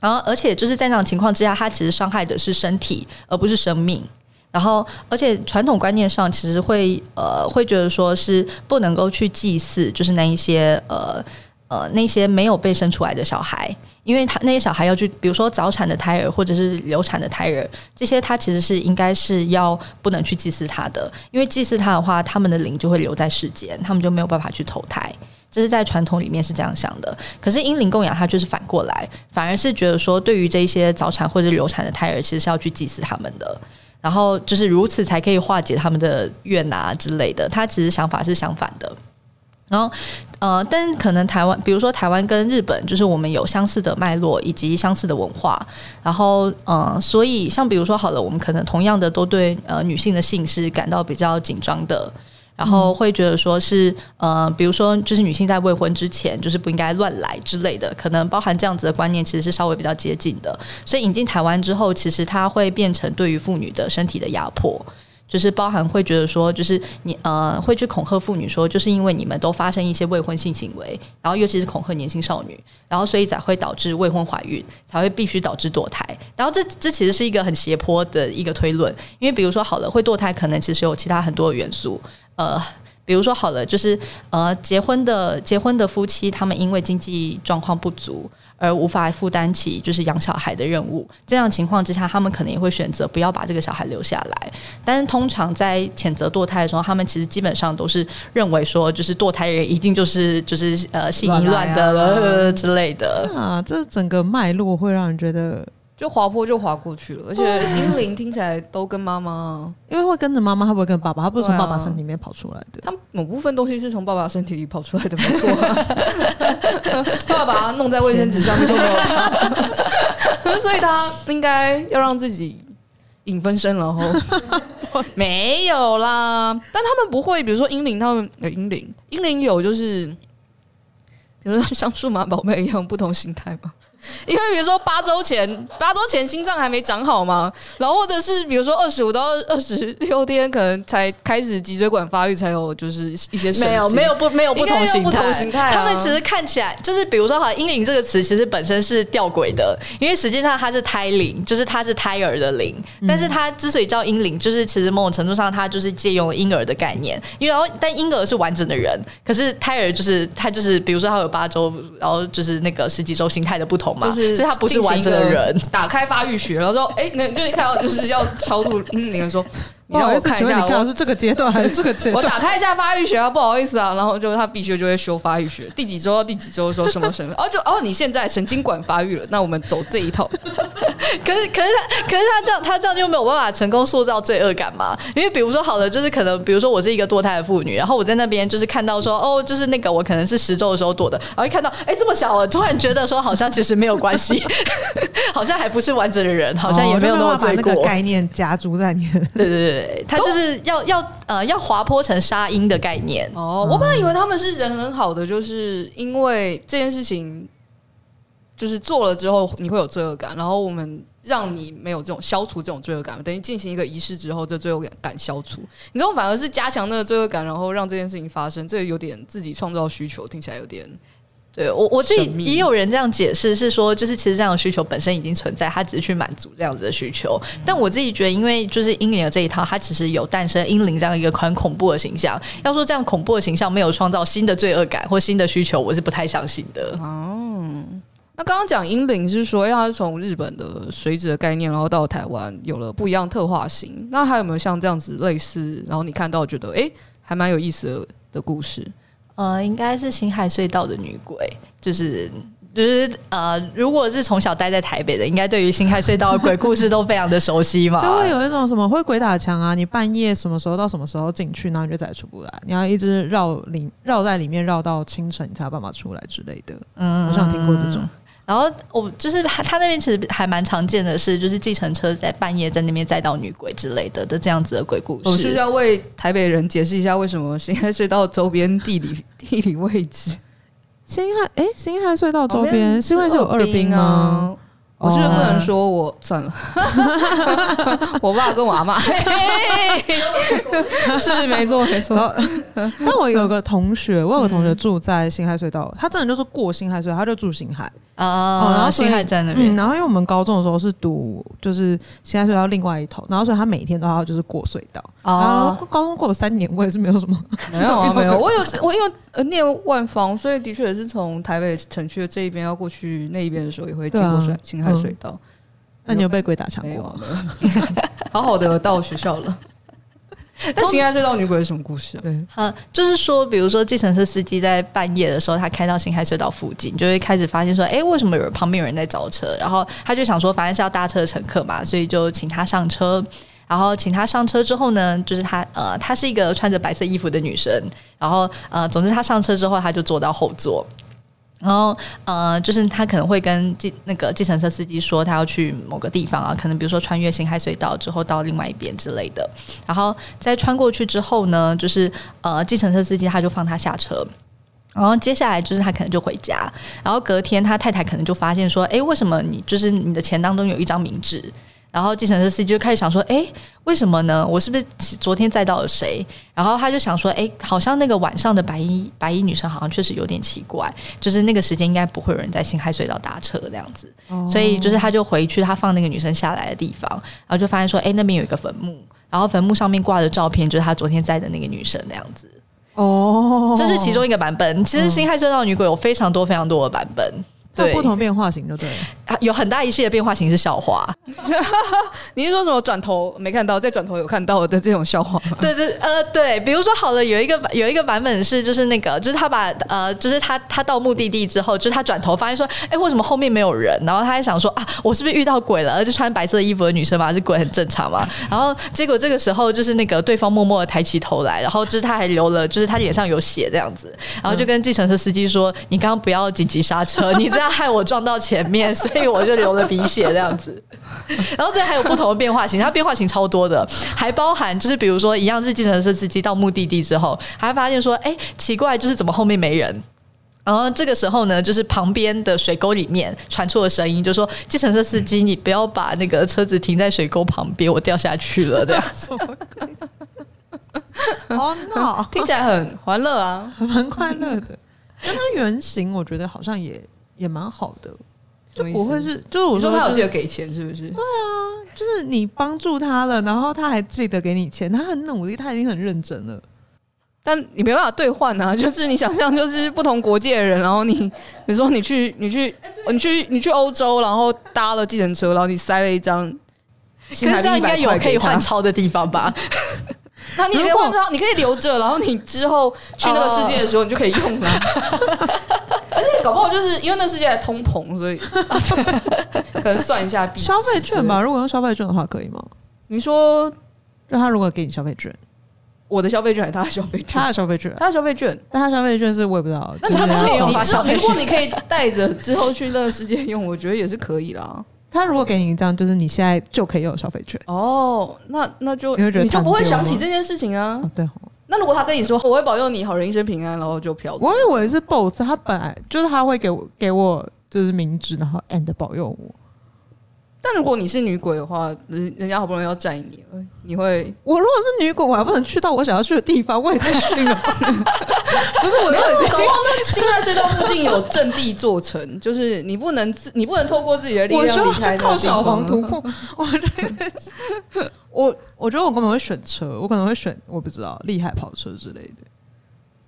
然后而且就是在那种情况之下，它其实伤害的是身体，而不是生命。然后而且传统观念上，其实会呃会觉得说是不能够去祭祀，就是那一些呃。呃，那些没有被生出来的小孩，因为他那些小孩要去，比如说早产的胎儿或者是流产的胎儿，这些他其实是应该是要不能去祭祀他的，因为祭祀他的话，他们的灵就会留在世间，他们就没有办法去投胎。这是在传统里面是这样想的。可是婴灵供养，他就是反过来，反而是觉得说，对于这些早产或者流产的胎儿，其实是要去祭祀他们的，然后就是如此才可以化解他们的怨啊之类的。他其实想法是相反的。然后，呃，但可能台湾，比如说台湾跟日本，就是我们有相似的脉络以及相似的文化。然后，呃，所以像比如说好了，我们可能同样的都对呃女性的性是感到比较紧张的，然后会觉得说是呃，比如说就是女性在未婚之前就是不应该乱来之类的，可能包含这样子的观念，其实是稍微比较接近的。所以引进台湾之后，其实它会变成对于妇女的身体的压迫。就是包含会觉得说，就是你呃会去恐吓妇女说，就是因为你们都发生一些未婚性行为，然后尤其是恐吓年轻少女，然后所以才会导致未婚怀孕，才会必须导致堕胎。然后这这其实是一个很斜坡的一个推论，因为比如说好了，会堕胎可能其实有其他很多的元素，呃，比如说好了，就是呃结婚的结婚的夫妻，他们因为经济状况不足。而无法负担起就是养小孩的任务，这样情况之下，他们可能也会选择不要把这个小孩留下来。但是通常在谴责堕胎的时候，他们其实基本上都是认为说，就是堕胎人一定就是就是呃性淫乱的了之类的啊。这整个脉络会让人觉得。就滑坡就滑过去了，而且英灵听起来都跟妈妈，[laughs] 因为会跟着妈妈，他不会跟爸爸，他不是从爸爸身体里面跑出来的。他某部分东西是从爸爸身体里跑出来的，没错。[laughs] [laughs] 爸爸把他弄在卫生纸上面就没有他，所以他应该要让自己影分身，然后没有啦。但他们不会，比如说英灵，他们有英灵，英灵有就是，比如说像数码宝贝一样不同形态嘛。因为比如说八周前，八周前心脏还没长好嘛，然后或者是比如说二十五到二十六天，可能才开始脊椎管发育，才有就是一些没有没有不没有不同形态，啊，他们其实看起来就是比如说好像，婴灵这个词其实本身是吊诡的，因为实际上它是胎灵，就是它是胎儿的灵，但是它之所以叫婴灵，就是其实某种程度上它就是借用了婴儿的概念，因为然后但婴儿是完整的人，可是胎儿就是他就是比如说他有八周，然后就是那个十几周形态的不同。就是，所以他不是完整的人。打开发育学，然后说，哎、欸，那就一看到就是要超度婴灵的时候，你让我看一下，我是这个阶段 [laughs] 还是这个阶段？我打开一下发育学啊，不好意思啊，然后就他必须就会修发育学，[laughs] 第几周到第几周说什么什么，哦就哦你现在神经管发育了，那我们走这一套。[laughs] 可是可是他可是他这样他这样就没有办法成功塑造罪恶感嘛？因为比如说好的就是可能比如说我是一个堕胎的妇女，然后我在那边就是看到说哦就是那个我可能是十周的时候堕的，然后一看到哎这么小我，突然觉得说好像其实没有关系，好像还不是完整的人，好像也没有那么罪过。哦、那个概念加诸在你的对对对。对，他就是要要呃要滑坡成沙鹰的概念哦。我本来以为他们是人很好的，就是因为这件事情就是做了之后你会有罪恶感，然后我们让你没有这种消除这种罪恶感，等于进行一个仪式之后，这罪恶感消除。你这种反而是加强那个罪恶感，然后让这件事情发生，这个有点自己创造需求，听起来有点。对我我自己也有人这样解释，是说就是其实这样的需求本身已经存在，他只是去满足这样子的需求。但我自己觉得，因为就是英灵的这一套，它其实有诞生英灵这样一个很恐怖的形象。要说这样恐怖的形象没有创造新的罪恶感或新的需求，我是不太相信的。哦，那刚刚讲英灵是说，它是从日本的水纸的概念，然后到台湾有了不一样特化型。那还有没有像这样子类似？然后你看到觉得哎，还蛮有意思的的故事？呃，应该是星海隧道的女鬼，就是就是呃，如果是从小待在台北的，应该对于星海隧道的鬼故事都非常的熟悉嘛。[laughs] 就会有一种什么会鬼打墙啊，你半夜什么时候到什么时候进去，然后你就再也出不来，你要一直绕里绕在里面绕到清晨，你才有办法出来之类的。嗯，我想听过这种。然后我就是他那边其实还蛮常见的是，就是计程车在半夜在那边载到女鬼之类的的这样子的鬼故事。我是要为台北人解释一下，为什么新海隧道周边地理 [laughs] 地理位置？新海哎，新海隧道周边，新汉是有二滨吗？我是不是不能说我 [laughs] 算了，[laughs] 我爸跟我阿妈 [laughs] 是没错没错。但我有个同学，我有个同学住在新海隧道，他真的就是过新海隧道，他就住新海。哦，然后新海站那边，嗯，然后因为我们高中的时候是读就是新海隧道另外一头，然后所以他每天都要就是过隧道。哦，然后高中过了三年，我也是没有什么，没有啊，没有。我有我因为呃念万方，所以的确也是从台北城区的这一边要过去那一边的时候，也会经过隧道。那你有被鬼打墙过？[laughs] 好好的到学校了。[laughs] 但辛亥隧道女鬼是什么故事啊？对，嗯，就是说，比如说计程车司机在半夜的时候，他开到新海隧道附近，就会开始发现说，哎、欸，为什么有人旁边有人在找车？然后他就想说，反正是要搭车的乘客嘛，所以就请他上车。然后请他上车之后呢，就是他呃，她是一个穿着白色衣服的女生。然后呃，总之他上车之后，他就坐到后座。然后，呃，就是他可能会跟计那个计程车司机说，他要去某个地方啊，可能比如说穿越辛亥隧道之后到另外一边之类的。然后在穿过去之后呢，就是呃，计程车司机他就放他下车。然后接下来就是他可能就回家。然后隔天他太太可能就发现说，哎，为什么你就是你的钱当中有一张冥纸？然后计程车司机就开始想说，哎，为什么呢？我是不是昨天载到了谁？然后他就想说，哎，好像那个晚上的白衣白衣女生好像确实有点奇怪，就是那个时间应该不会有人在辛亥隧道搭车这样子，哦、所以就是他就回去他放那个女生下来的地方，然后就发现说，哎，那边有一个坟墓，然后坟墓上面挂的照片就是他昨天载的那个女生那样子。哦，这是其中一个版本。其实辛亥隧道女鬼有非常多非常多的版本。对，不同变化型就对了，有很大一系列变化型是笑话。[laughs] 你是说什么转头没看到，再转头有看到的这种笑话吗？[laughs] 对对呃对，比如说好了，有一个有一个版本是就是那个就是他把呃就是他他到目的地之后，就是他转头发现说，哎、欸，为什么后面没有人？然后他还想说啊，我是不是遇到鬼了？而且穿白色衣服的女生嘛，是鬼很正常嘛。[laughs] 然后结果这个时候就是那个对方默默的抬起头来，然后就是他还留了，就是他脸上有血这样子，然后就跟计程车司机说，你刚刚不要紧急刹车，你这样。害我撞到前面，[laughs] 所以我就流了鼻血这样子。然后这还有不同的变化型，它变化型超多的，还包含就是比如说一样是计程车司机到目的地之后，还发现说，哎，奇怪，就是怎么后面没人？然后这个时候呢，就是旁边的水沟里面传出了声音，就说计程车司机，你不要把那个车子停在水沟旁边，我掉下去了这样 [laughs] 子。好闹，听起来很欢乐啊，[laughs] 蛮快乐的。但它原型我觉得好像也。也蛮好的，就不会是，就是我说他有记得给钱，是不是？对啊，就是你帮助他了，然后他还记得给你钱，他很努力，他已经很认真了。但你没办法兑换啊，[laughs] 就是你想象，就是不同国界的人，然后你，比如说你去，你去，你去，你去欧洲，然后搭了计程车，然后你塞了一张可是这样应该有可以换钞的地方吧？[laughs] 那你可以换钞，你可以留着，然后你之后去那个世界的时候，你就可以用了。而且搞不好就是因为那世界还通膨，所以 [laughs] 可能算一下消费券吧。如果用消费券的话，可以吗？你说，让他如果给你消费券，我的消费券还是他的消费券？他的消费券，他的消费券，但他消费券是我也不知道。那他之后你之后，如果你可以带着之后去那个世界用，我觉得也是可以啦。他如果给你一张，就是你现在就可以有消费券哦，那那就你，你就不会想起这件事情啊？哦、对。那如果他跟你说我会保佑你好人一生平安，然后就飘，我以为是 both，他本来就是他会给我给我就是名字，然后 and 保佑我。但如果你是女鬼的话，人人家好不容易要载你了，你会？我如果是女鬼，我还不能去到我想要去的地方，我也太逊了。[laughs] 不是我，没有搞不好那辛亥隧道附近有阵地做成，就是你不能自，你不能透过自己的力量离开那。靠小黄突破，我觉得，我我觉得我根本会选车，我可能会选我不知道厉害跑车之类的。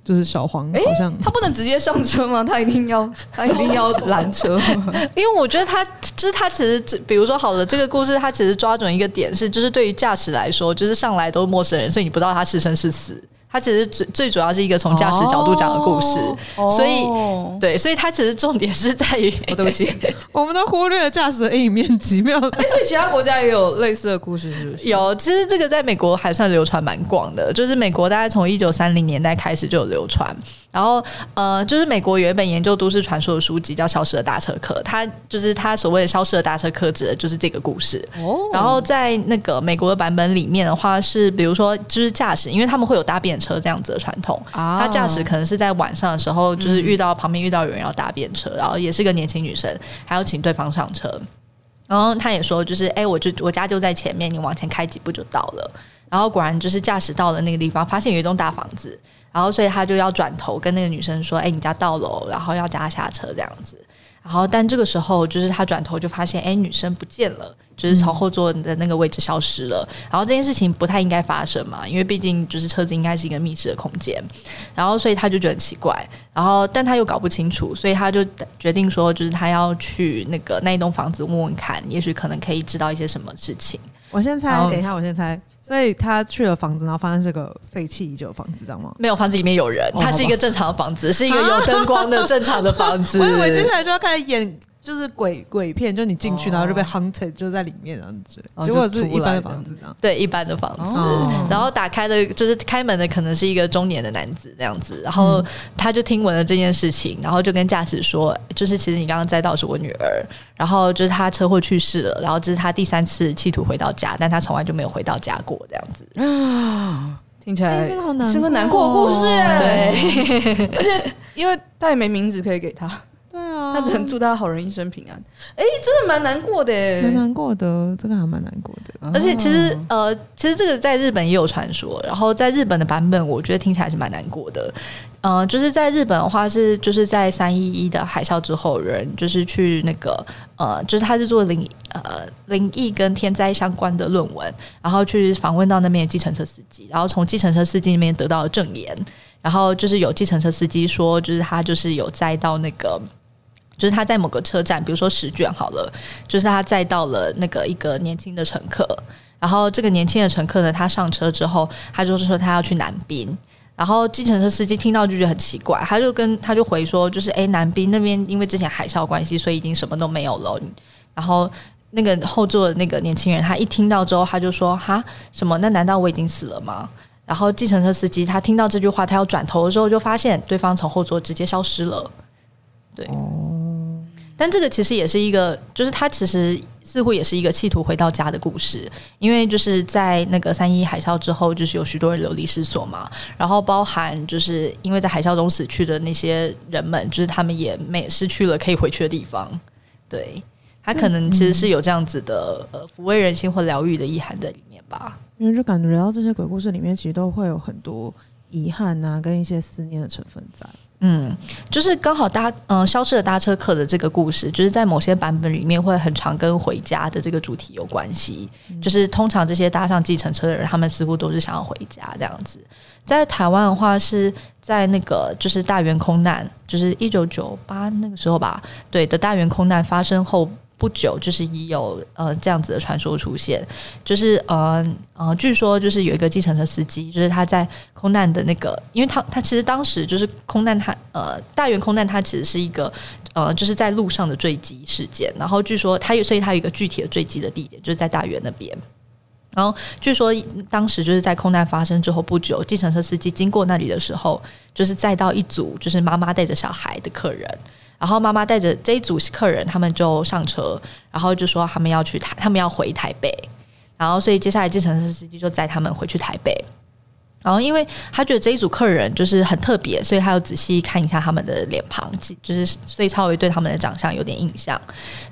就是小黄，好像、欸、他不能直接上车吗？他一定要，[laughs] 他一定要拦车吗？因为我觉得他就是他，其实比如说好了，这个故事他其实抓准一个点是，就是对于驾驶来说，就是上来都是陌生人，所以你不知道他是生是死。它其实最最主要是一个从驾驶角度讲的故事，哦、所以、哦、对，所以它其实重点是在于，哦、对不起，[laughs] 我们都忽略了驾驶的阴影面积，没有。哎，所以其他国家也有类似的故事，是不是？有，其实这个在美国还算流传蛮广的，就是美国大概从一九三零年代开始就有流传。然后呃，就是美国有一本研究都市传说的书籍叫《消失的大车客》，它就是它所谓的消失的大车客指的就是这个故事。哦。然后在那个美国的版本里面的话，是比如说就是驾驶，因为他们会有搭便车这样子的传统。啊。他驾驶可能是在晚上的时候，就是遇到旁边遇到有人要搭便车，然后也是个年轻女生，还要请对方上车。然后他也说，就是哎，我就我家就在前面，你往前开几步就到了。然后果然就是驾驶到了那个地方，发现有一栋大房子，然后所以他就要转头跟那个女生说：“哎，你家到了。”然后要加下车这样子。然后但这个时候就是他转头就发现，哎，女生不见了，就是从后座的那个位置消失了。然后这件事情不太应该发生嘛，因为毕竟就是车子应该是一个密室的空间。然后所以他就觉得很奇怪。然后但他又搞不清楚，所以他就决定说，就是他要去那个那一栋房子问问看，也许可能可以知道一些什么事情。我先猜，等一下，我先猜。所以他去了房子，然后发现是个废弃已久的房子，知道吗？没有，房子里面有人，它是一个正常的房子，是一个有灯光的正常的房子。[laughs] 我以为接下来就要开始演。就是鬼鬼片，就你进去，然后就被 hunted，就在里面这样子。结果是一般的房子这样，对，一般的房子。然后打开的，就是开门的，可能是一个中年的男子这样子。然后他就听闻了这件事情，然后就跟驾驶说，就是其实你刚刚载到是我女儿，然后就是他车祸去世了，然后这是他第三次企图回到家，但他从来就没有回到家过这样子。啊，听起来是个难过的故事。对，[laughs] 而且因为他也没名字可以给他。对啊，他只能祝他好人一生平安。哎、欸，真的蛮难过的，蛮难过的，这个还蛮难过的。而且其实呃，其实这个在日本也有传说，然后在日本的版本，我觉得听起来是蛮难过的。呃，就是在日本的话是，就是在三一一的海啸之后，人就是去那个呃，就是他是做灵呃灵异跟天灾相关的论文，然后去访问到那边的计程车司机，然后从计程车司机那边得到了证言，然后就是有计程车司机说，就是他就是有载到那个。就是他在某个车站，比如说十卷好了，就是他载到了那个一个年轻的乘客，然后这个年轻的乘客呢，他上车之后，他就是说他要去南滨，然后计程车司机听到就觉得很奇怪，他就跟他就回说，就是诶，南滨那边因为之前海啸关系，所以已经什么都没有了。然后那个后座的那个年轻人，他一听到之后，他就说哈什么？那难道我已经死了吗？然后计程车司机他听到这句话，他要转头的时候，就发现对方从后座直接消失了。对。但这个其实也是一个，就是他其实似乎也是一个企图回到家的故事，因为就是在那个三一海啸之后，就是有许多人流离失所嘛，然后包含就是因为在海啸中死去的那些人们，就是他们也没失去了可以回去的地方，对，他可能其实是有这样子的呃抚慰人心或疗愈的意涵在里面吧，因为就感觉到这些鬼故事里面其实都会有很多遗憾啊，跟一些思念的成分在。嗯，就是刚好搭嗯、呃、消失的搭车客的这个故事，就是在某些版本里面会很常跟回家的这个主题有关系。嗯、就是通常这些搭上计程车的人，他们似乎都是想要回家这样子。在台湾的话，是在那个就是大员空难，就是一九九八那个时候吧，对的大员空难发生后不久，就是已有呃这样子的传说出现，就是呃呃，据说就是有一个计程车司机，就是他在空难的那个，因为他他其实当时就是空难他，呃大原空难，他其实是一个呃就是在路上的坠机事件，然后据说他有，所以他有一个具体的坠机的地点，就是在大原那边。然后据说当时就是在空难发生之后不久，计程车司机经过那里的时候，就是载到一组就是妈妈带着小孩的客人，然后妈妈带着这一组客人，他们就上车，然后就说他们要去台，他们要回台北，然后所以接下来计程车司机就载他们回去台北。然后，因为他觉得这一组客人就是很特别，所以他要仔细看一下他们的脸庞，就是所以稍微对他们的长相有点印象。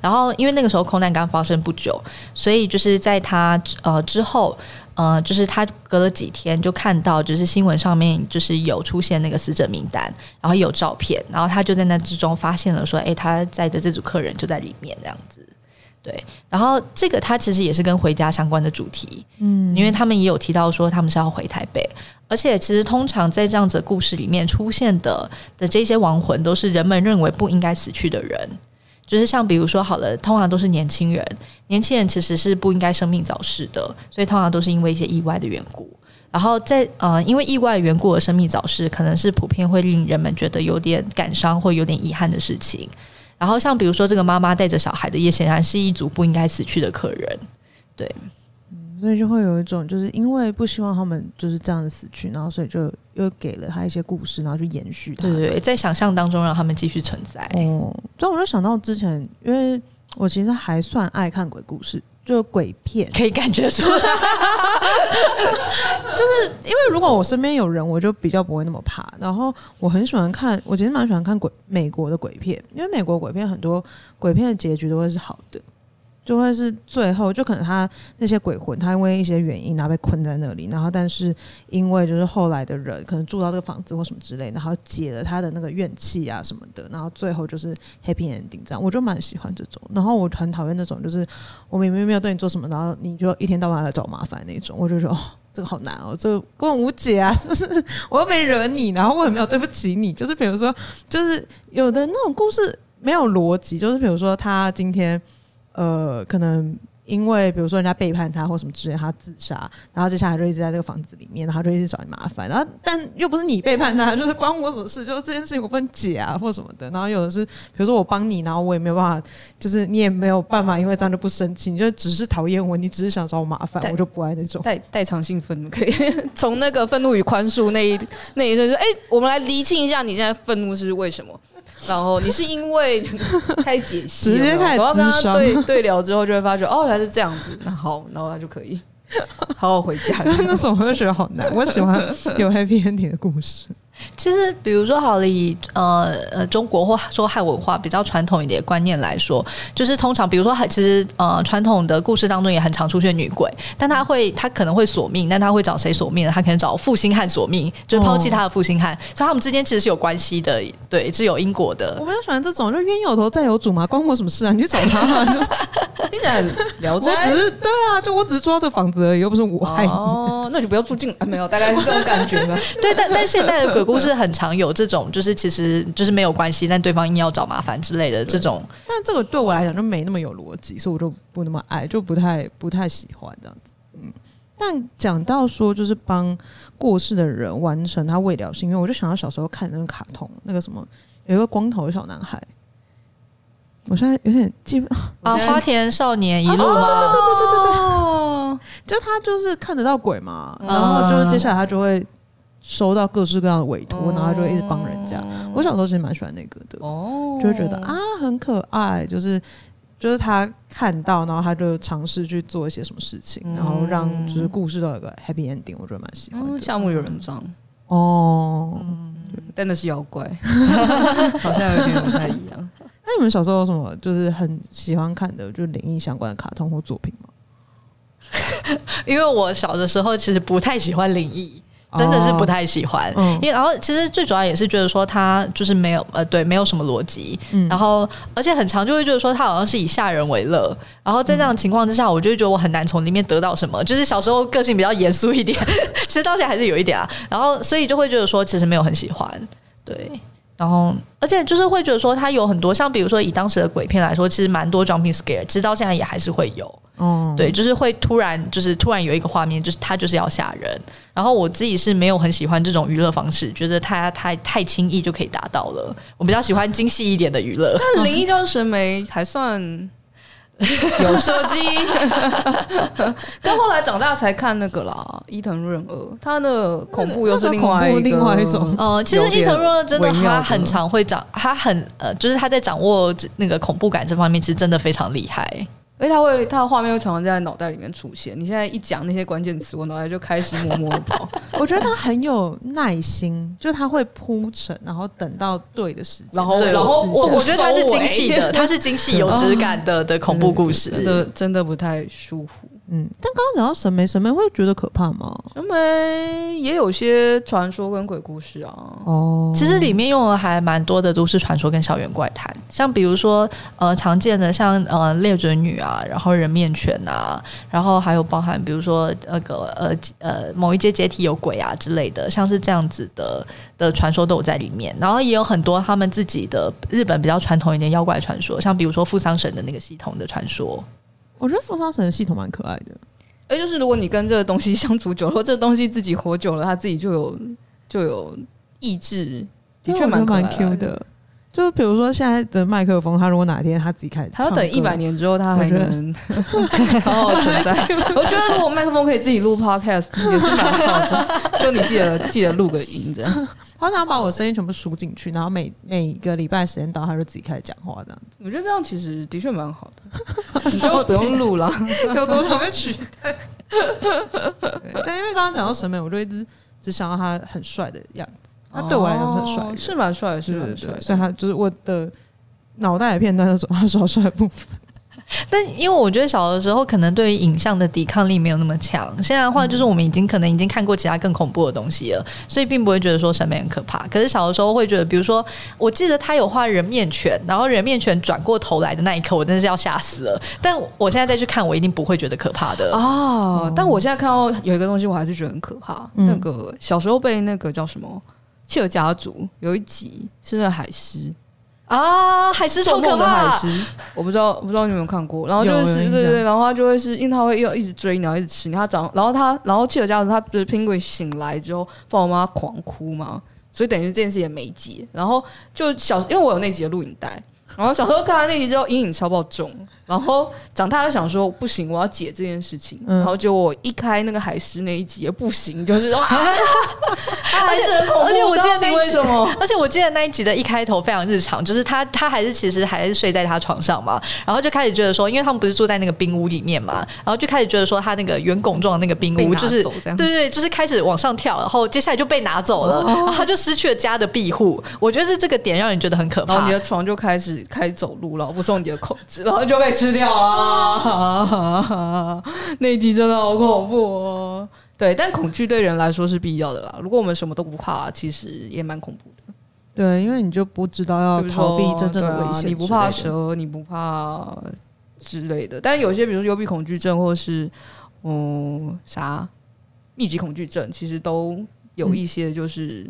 然后，因为那个时候空难刚发生不久，所以就是在他呃之后，呃，就是他隔了几天就看到，就是新闻上面就是有出现那个死者名单，然后有照片，然后他就在那之中发现了说，诶，他在的这组客人就在里面这样子。对，然后这个它其实也是跟回家相关的主题，嗯，因为他们也有提到说他们是要回台北，而且其实通常在这样子的故事里面出现的的这些亡魂都是人们认为不应该死去的人，就是像比如说好了，通常都是年轻人，年轻人其实是不应该生命早逝的，所以通常都是因为一些意外的缘故，然后在呃因为意外缘故而生命早逝，可能是普遍会令人们觉得有点感伤或有点遗憾的事情。然后像比如说这个妈妈带着小孩的，也显然是一组不应该死去的客人，对，嗯，所以就会有一种就是因为不希望他们就是这样子死去，然后所以就又给了他一些故事，然后就延续他，对对对，在想象当中让他们继续存在。哦，所以我就想到之前，因为我其实还算爱看鬼故事。就鬼片可以感觉出来，[laughs] 就是因为如果我身边有人，我就比较不会那么怕。然后我很喜欢看，我其实蛮喜欢看鬼美国的鬼片，因为美国鬼片很多鬼片的结局都会是好的。就会是最后，就可能他那些鬼魂，他因为一些原因，然后被困在那里，然后但是因为就是后来的人可能住到这个房子或什么之类，然后解了他的那个怨气啊什么的，然后最后就是 happy ending 这样，我就蛮喜欢这种。然后我很讨厌那种就是我明明没有对你做什么，然后你就一天到晚来找麻烦那种，我就说哦，这个好难哦，这个根本无解啊，就是我又没惹你，然后我也没有对不起你，就是比如说，就是有的那种故事没有逻辑，就是比如说他今天。呃，可能因为比如说人家背叛他或什么之类，他自杀，然后接下来就一直在这个房子里面，然后就一直找你麻烦，然后但又不是你背叛他，就是关我什么事？就是这件事情我不能解啊，或什么的。然后有的是，比如说我帮你，然后我也没有办法，就是你也没有办法，因为这样就不生气，你就只是讨厌我，你只是想找我麻烦，我就不爱那种。代代偿性愤怒可以 [laughs] 从那个愤怒与宽恕那一那一瞬说，哎、欸，我们来厘清一下你现在愤怒是为什么？然后你是因为 [laughs] 开解析，直接开始，然后跟他对对聊之后，就会发觉哦，原来是这样子。那好，然后他就可以 [laughs] 好好回家。那种我就觉得好难，我喜欢有 happy ending 的故事。其实，比如说，好了，以呃呃中国或说汉文化比较传统一点的观念来说，就是通常，比如说，其实呃传统的故事当中也很常出现女鬼，但她会，她可能会索命，但她会找谁索命呢？她可能找负心汉索命，就是抛弃她的负心汉，哦、所以他们之间其实是有关系的，对，是有因果的。我比较喜欢这种，就冤有头债有主嘛，关我什么事啊？你去找他嘛，就是听起来很聊斋。我只是对啊，就我只是住到这房子而已，又不是我害你。哦，那你就不要住进啊，没有，大概是这种感觉吧。对，但但现在的鬼故事很常有这种，就是其实就是没有关系，但对方硬要找麻烦之类的这种。但这个对我来讲就没那么有逻辑，所以我就不那么爱，就不太不太喜欢这样子。嗯，但讲到说就是帮过世的人完成他未了心愿，我就想到小时候看那个卡通，那个什么有一个光头的小男孩，我现在有点记不 [laughs] 啊，花田少年一路吗？对、啊、对对对对对对，哦、就他就是看得到鬼嘛，然后就是接下来他就会。收到各式各样的委托，然后他就会一直帮人家。我小时候其实蛮喜欢那个的，就会觉得啊很可爱，就是就是他看到，然后他就尝试去做一些什么事情，然后让就是故事都有一个 happy ending，我觉得蛮喜欢的。夏目友人帐哦，但那是妖怪，[laughs] 好像有点不太一样。那你们小时候有什么就是很喜欢看的，就是灵异相关的卡通或作品吗？[laughs] 因为我小的时候其实不太喜欢灵异。真的是不太喜欢，因为然后其实最主要也是觉得说他就是没有呃对，没有什么逻辑，然后而且很长就会觉得说他好像是以吓人为乐，然后在这样的情况之下，我就会觉得我很难从里面得到什么。就是小时候个性比较严肃一点，[laughs] 其实到现在还是有一点啊。然后所以就会觉得说其实没有很喜欢，对。然后，而且就是会觉得说，它有很多像比如说以当时的鬼片来说，其实蛮多 jumping scare，直到现在也还是会有。哦，对，就是会突然就是突然有一个画面，就是它就是要吓人。然后我自己是没有很喜欢这种娱乐方式，觉得它太太轻易就可以达到了。我比较喜欢精细一点的娱乐。那灵异教师神眉还算。[laughs] 有射击，[laughs] 但后来长大才看那个啦，伊藤润二，他的恐怖又是另外一个另外一种。呃，其实伊藤润二真的他很常会掌，他很呃，就是他在掌握那个恐怖感这方面，其实真的非常厉害。因为他会，他的画面会常常在脑袋里面出现。你现在一讲那些关键词，我脑袋就开始默默的跑。[laughs] 我觉得他很有耐心，就他会铺陈，然后等到对的时间，然后对然后我我觉得他是精细的，他是精细有质感的的恐怖故事，[laughs] 真的真的不太舒服。嗯，但刚刚讲到神眉，神眉会觉得可怕吗？神眉也有些传说跟鬼故事啊。哦，其实里面用的还蛮多的，都市传说跟校园怪谈。像比如说，呃，常见的像呃猎嘴女啊，然后人面犬啊，然后还有包含比如说那个呃呃某一阶阶梯有鬼啊之类的，像是这样子的的传说都有在里面。然后也有很多他们自己的日本比较传统一点妖怪传说，像比如说富桑神的那个系统的传说。我觉得富商城的系统蛮可爱的，哎，就是如果你跟这个东西相处久了，或这个东西自己活久了，它自己就有就有意志，的确蛮蛮 Q 的。就比如说现在的麦克风，他如果哪天他自己开始，他要等一百年之后，他还能 [laughs] 好好存在。[laughs] 我觉得如果麦克风可以自己录 podcast 也是蛮好的，[laughs] 就你记得记得录个音这样。好想把我声音全部输进去，然后每每个礼拜时间到，他就自己开始讲话这样子。我觉得这样其实的确蛮好的，你就不用录了，有多少被取代？但因为刚刚讲到审美，我就一直只想到他很帅的样子。他对我来讲是很帅，是蛮帅，是蛮帅。所以他就是我的脑袋的片段，都走他耍帅的部分。[laughs] 但因为我觉得小的时候可能对于影像的抵抗力没有那么强，现在的话就是我们已经可能已经看过其他更恐怖的东西了，所以并不会觉得说审美很可怕。可是小的时候会觉得，比如说我记得他有画人面犬，然后人面犬转过头来的那一刻，我真的是要吓死了。但我现在再去看，我一定不会觉得可怕的啊。嗯、但我现在看到有一个东西，我还是觉得很可怕。嗯、那个小时候被那个叫什么？企鹅家族有一集是那海狮啊，海狮超可怕。海狮，我不知道，不知道你有没有看过。然后就是对对对，然后他就会是因为他会要一直追你，然后一直吃你。他长，然后他，然后切尔家族他就是 Penguin 醒来之后，爸爸妈妈狂哭嘛，所以等于这件事也没结。然后就小，因为我有那集的录影带，然后小时候看完那集之后，阴影超爆重。然后长大就想说不行，我要解这件事情。嗯、然后就我一开那个海狮那一集也不行，就是哇，[laughs] [laughs] 而且而且我记得那一集，而且我记得那一集的一开头非常日常，就是他他还是其实还是睡在他床上嘛，然后就开始觉得说，因为他们不是住在那个冰屋里面嘛，然后就开始觉得说他那个圆拱状的那个冰屋就是对对，就是开始往上跳，然后接下来就被拿走了，然后他就失去了家的庇护。我觉得是这个点让人觉得很可怕，然后你的床就开始开始走路了，不受你的控制，然后就被。吃掉啊！那一集真的好恐怖哦。对，但恐惧对人来说是必要的啦。如果我们什么都不怕，其实也蛮恐怖的。对，因为你就不知道要逃避真正的危险。你不怕蛇，你不怕之类的。但有些，比如幽闭恐惧症，或是嗯啥密集恐惧症，其实都有一些就是。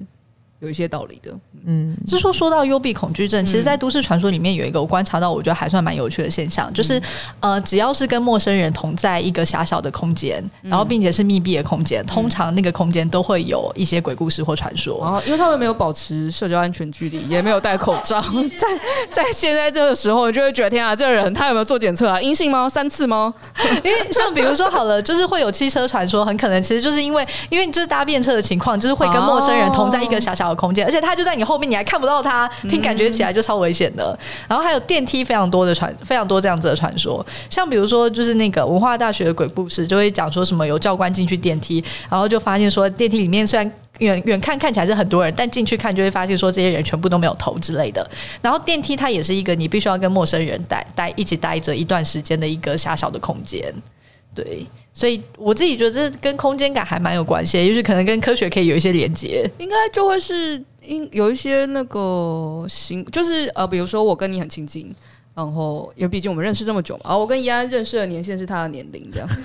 有一些道理的，嗯，是说说到幽闭恐惧症，其实，在都市传说里面有一个我观察到，我觉得还算蛮有趣的现象，就是呃，只要是跟陌生人同在一个狭小的空间，然后并且是密闭的空间，通常那个空间都会有一些鬼故事或传说。啊，因为他们没有保持社交安全距离，也没有戴口罩，[laughs] 在在现在这个时候，你就会觉得天啊，这个人他有没有做检测啊？阴性吗？三次吗？[laughs] 因为像比如说好了，就是会有汽车传说，很可能其实就是因为因为就是搭便车的情况，就是会跟陌生人同在一个狭小。空间，而且他就在你后面，你还看不到他，听感觉起来就超危险的。然后还有电梯，非常多的传，非常多这样子的传说。像比如说，就是那个文化大学的鬼故事，就会讲说什么有教官进去电梯，然后就发现说电梯里面虽然远远看看起来是很多人，但进去看就会发现说这些人全部都没有头之类的。然后电梯它也是一个你必须要跟陌生人待待一起待着一段时间的一个狭小的空间。对，所以我自己觉得这跟空间感还蛮有关系，也许可能跟科学可以有一些连接，应该就会是应有一些那个行，就是呃，比如说我跟你很亲近，然后因为毕竟我们认识这么久嘛，啊，我跟怡安认识的年限是他的年龄这样。[laughs]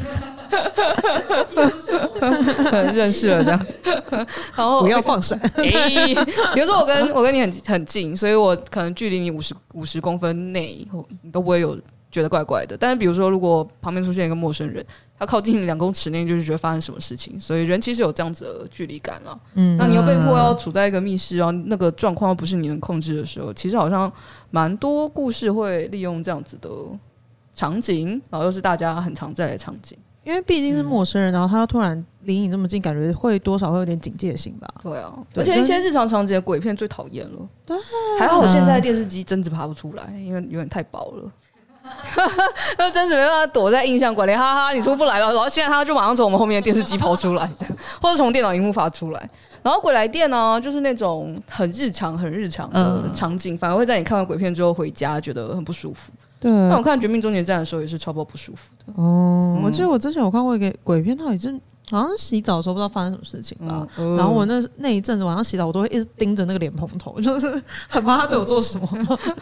认识了这样，然 [laughs] 后不要放闪。欸、比如说我跟我跟你很很近，所以我可能距离你五十五十公分内，你都不会有觉得怪怪的。但是比如说，如果旁边出现一个陌生人，他靠近你两公尺内，就是觉得发生什么事情。所以人其实有这样子的距离感了。嗯，那你又被迫要处在一个密室，然后那个状况又不是你能控制的时候，其实好像蛮多故事会利用这样子的场景，然后又是大家很常在的场景。因为毕竟是陌生人，嗯、然后他突然离你这么近，感觉会多少会有点警戒心吧？对啊，对，而且一些日常场景的鬼片最讨厌了。对，还好现在电视机真的爬不出来，因为有点太薄了。那贞子没办法躲在印象馆里，哈哈，你出不来了。然后现在他就马上从我们后面的电视机跑出来，或者从电脑荧幕发出来。然后鬼来电呢，就是那种很日常、很日常的场景，嗯、反而会在你看完鬼片之后回家觉得很不舒服。对，那我看《绝命终结站》的时候也是超爆不舒服的。哦，嗯、我记得我之前有看过一个鬼片，它已经好像洗澡的时候不知道发生什么事情吧。嗯、然后我那那一阵子晚上洗澡，我都会一直盯着那个脸蓬头，就是很怕他对我做什么。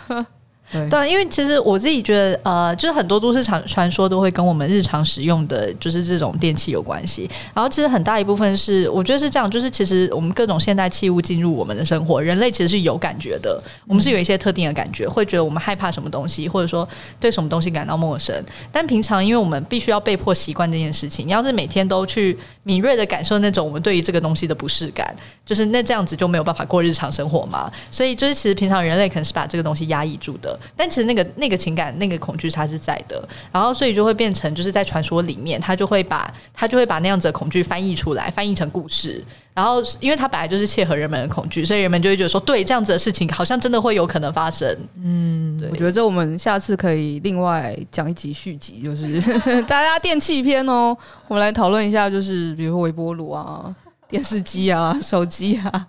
[laughs] 对，对，因为其实我自己觉得，呃，就是很多都市传传说都会跟我们日常使用的就是这种电器有关系。然后其实很大一部分是，我觉得是这样，就是其实我们各种现代器物进入我们的生活，人类其实是有感觉的。我们是有一些特定的感觉，会觉得我们害怕什么东西，或者说对什么东西感到陌生。但平常因为我们必须要被迫习惯这件事情，要是每天都去敏锐的感受那种我们对于这个东西的不适感，就是那这样子就没有办法过日常生活嘛。所以就是其实平常人类可能是把这个东西压抑住的。但其实那个那个情感那个恐惧它是在的，然后所以就会变成就是在传说里面，他就会把他就会把那样子的恐惧翻译出来，翻译成故事。然后因为它本来就是切合人们的恐惧，所以人们就会觉得说，对这样子的事情好像真的会有可能发生。嗯，对，我觉得这我们下次可以另外讲一集续集，就是大家电器篇哦，我们来讨论一下，就是比如说微波炉啊、电视机啊、手机啊。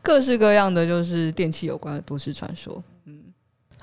各式各样的就是电器有关的都市传说，嗯，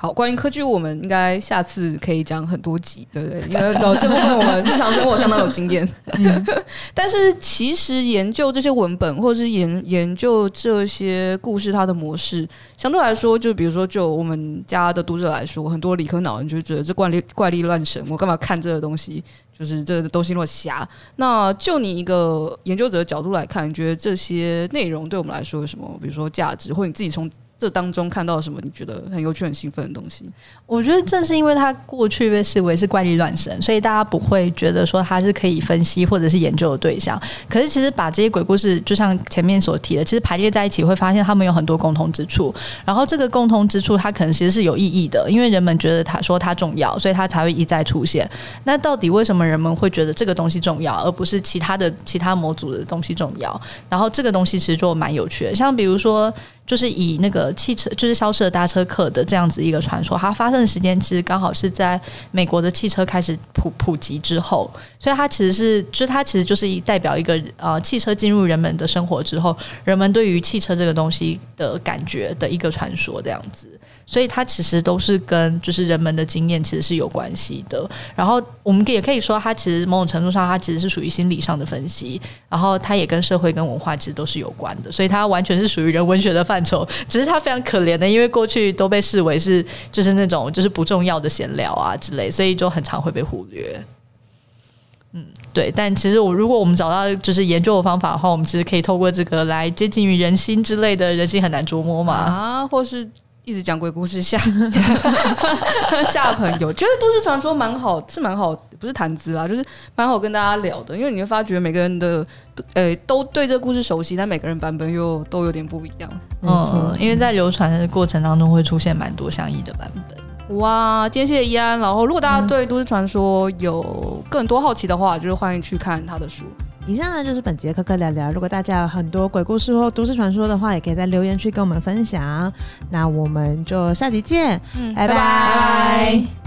好，关于科技，我们应该下次可以讲很多集，对不对？[laughs] 因为这部分我们日常生活相当有经验。嗯、[laughs] 但是其实研究这些文本，或者是研研究这些故事，它的模式，相对来说，就比如说就我们家的读者来说，很多理科脑人就觉得这怪力怪力乱神，我干嘛看这个东西？就是这个东西那么瞎，那就你一个研究者的角度来看，你觉得这些内容对我们来说有什么？比如说价值，或者你自己从。这当中看到什么？你觉得很有趣、很兴奋的东西？我觉得正是因为他过去被视为是怪力乱神，所以大家不会觉得说他是可以分析或者是研究的对象。可是其实把这些鬼故事，就像前面所提的，其实排列在一起，会发现他们有很多共同之处。然后这个共同之处，它可能其实是有意义的，因为人们觉得他说它重要，所以它才会一再出现。那到底为什么人们会觉得这个东西重要，而不是其他的其他模组的东西重要？然后这个东西其实就蛮有趣的，像比如说。就是以那个汽车，就是消失的搭车客的这样子一个传说，它发生的时间其实刚好是在美国的汽车开始普普及之后，所以它其实是，就是它其实就是代表一个呃汽车进入人们的生活之后，人们对于汽车这个东西的感觉的一个传说这样子。所以它其实都是跟就是人们的经验其实是有关系的。然后我们也可以说，它其实某种程度上，它其实是属于心理上的分析。然后它也跟社会跟文化其实都是有关的。所以它完全是属于人文学的范范畴。只是他非常可怜的，因为过去都被视为是就是那种就是不重要的闲聊啊之类，所以就很常会被忽略。嗯，对。但其实我如果我们找到就是研究的方法的话，我们其实可以透过这个来接近于人心之类的，人心很难捉摸嘛啊，或是。一直讲鬼故事吓 [laughs] 吓朋友，觉得都市传说蛮好，是蛮好，不是谈资啊，就是蛮好跟大家聊的。因为你会发觉每个人的，呃、欸，都对这个故事熟悉，但每个人版本又都有点不一样。嗯，因为在流传的过程当中会出现蛮多相异的版本。哇，今天谢谢易安。然后，如果大家对都市传说有更多好奇的话，就是欢迎去看他的书。以上呢就是本节的科科聊聊。如果大家有很多鬼故事或都市传说的话，也可以在留言区跟我们分享。那我们就下集见，嗯，拜拜。拜拜。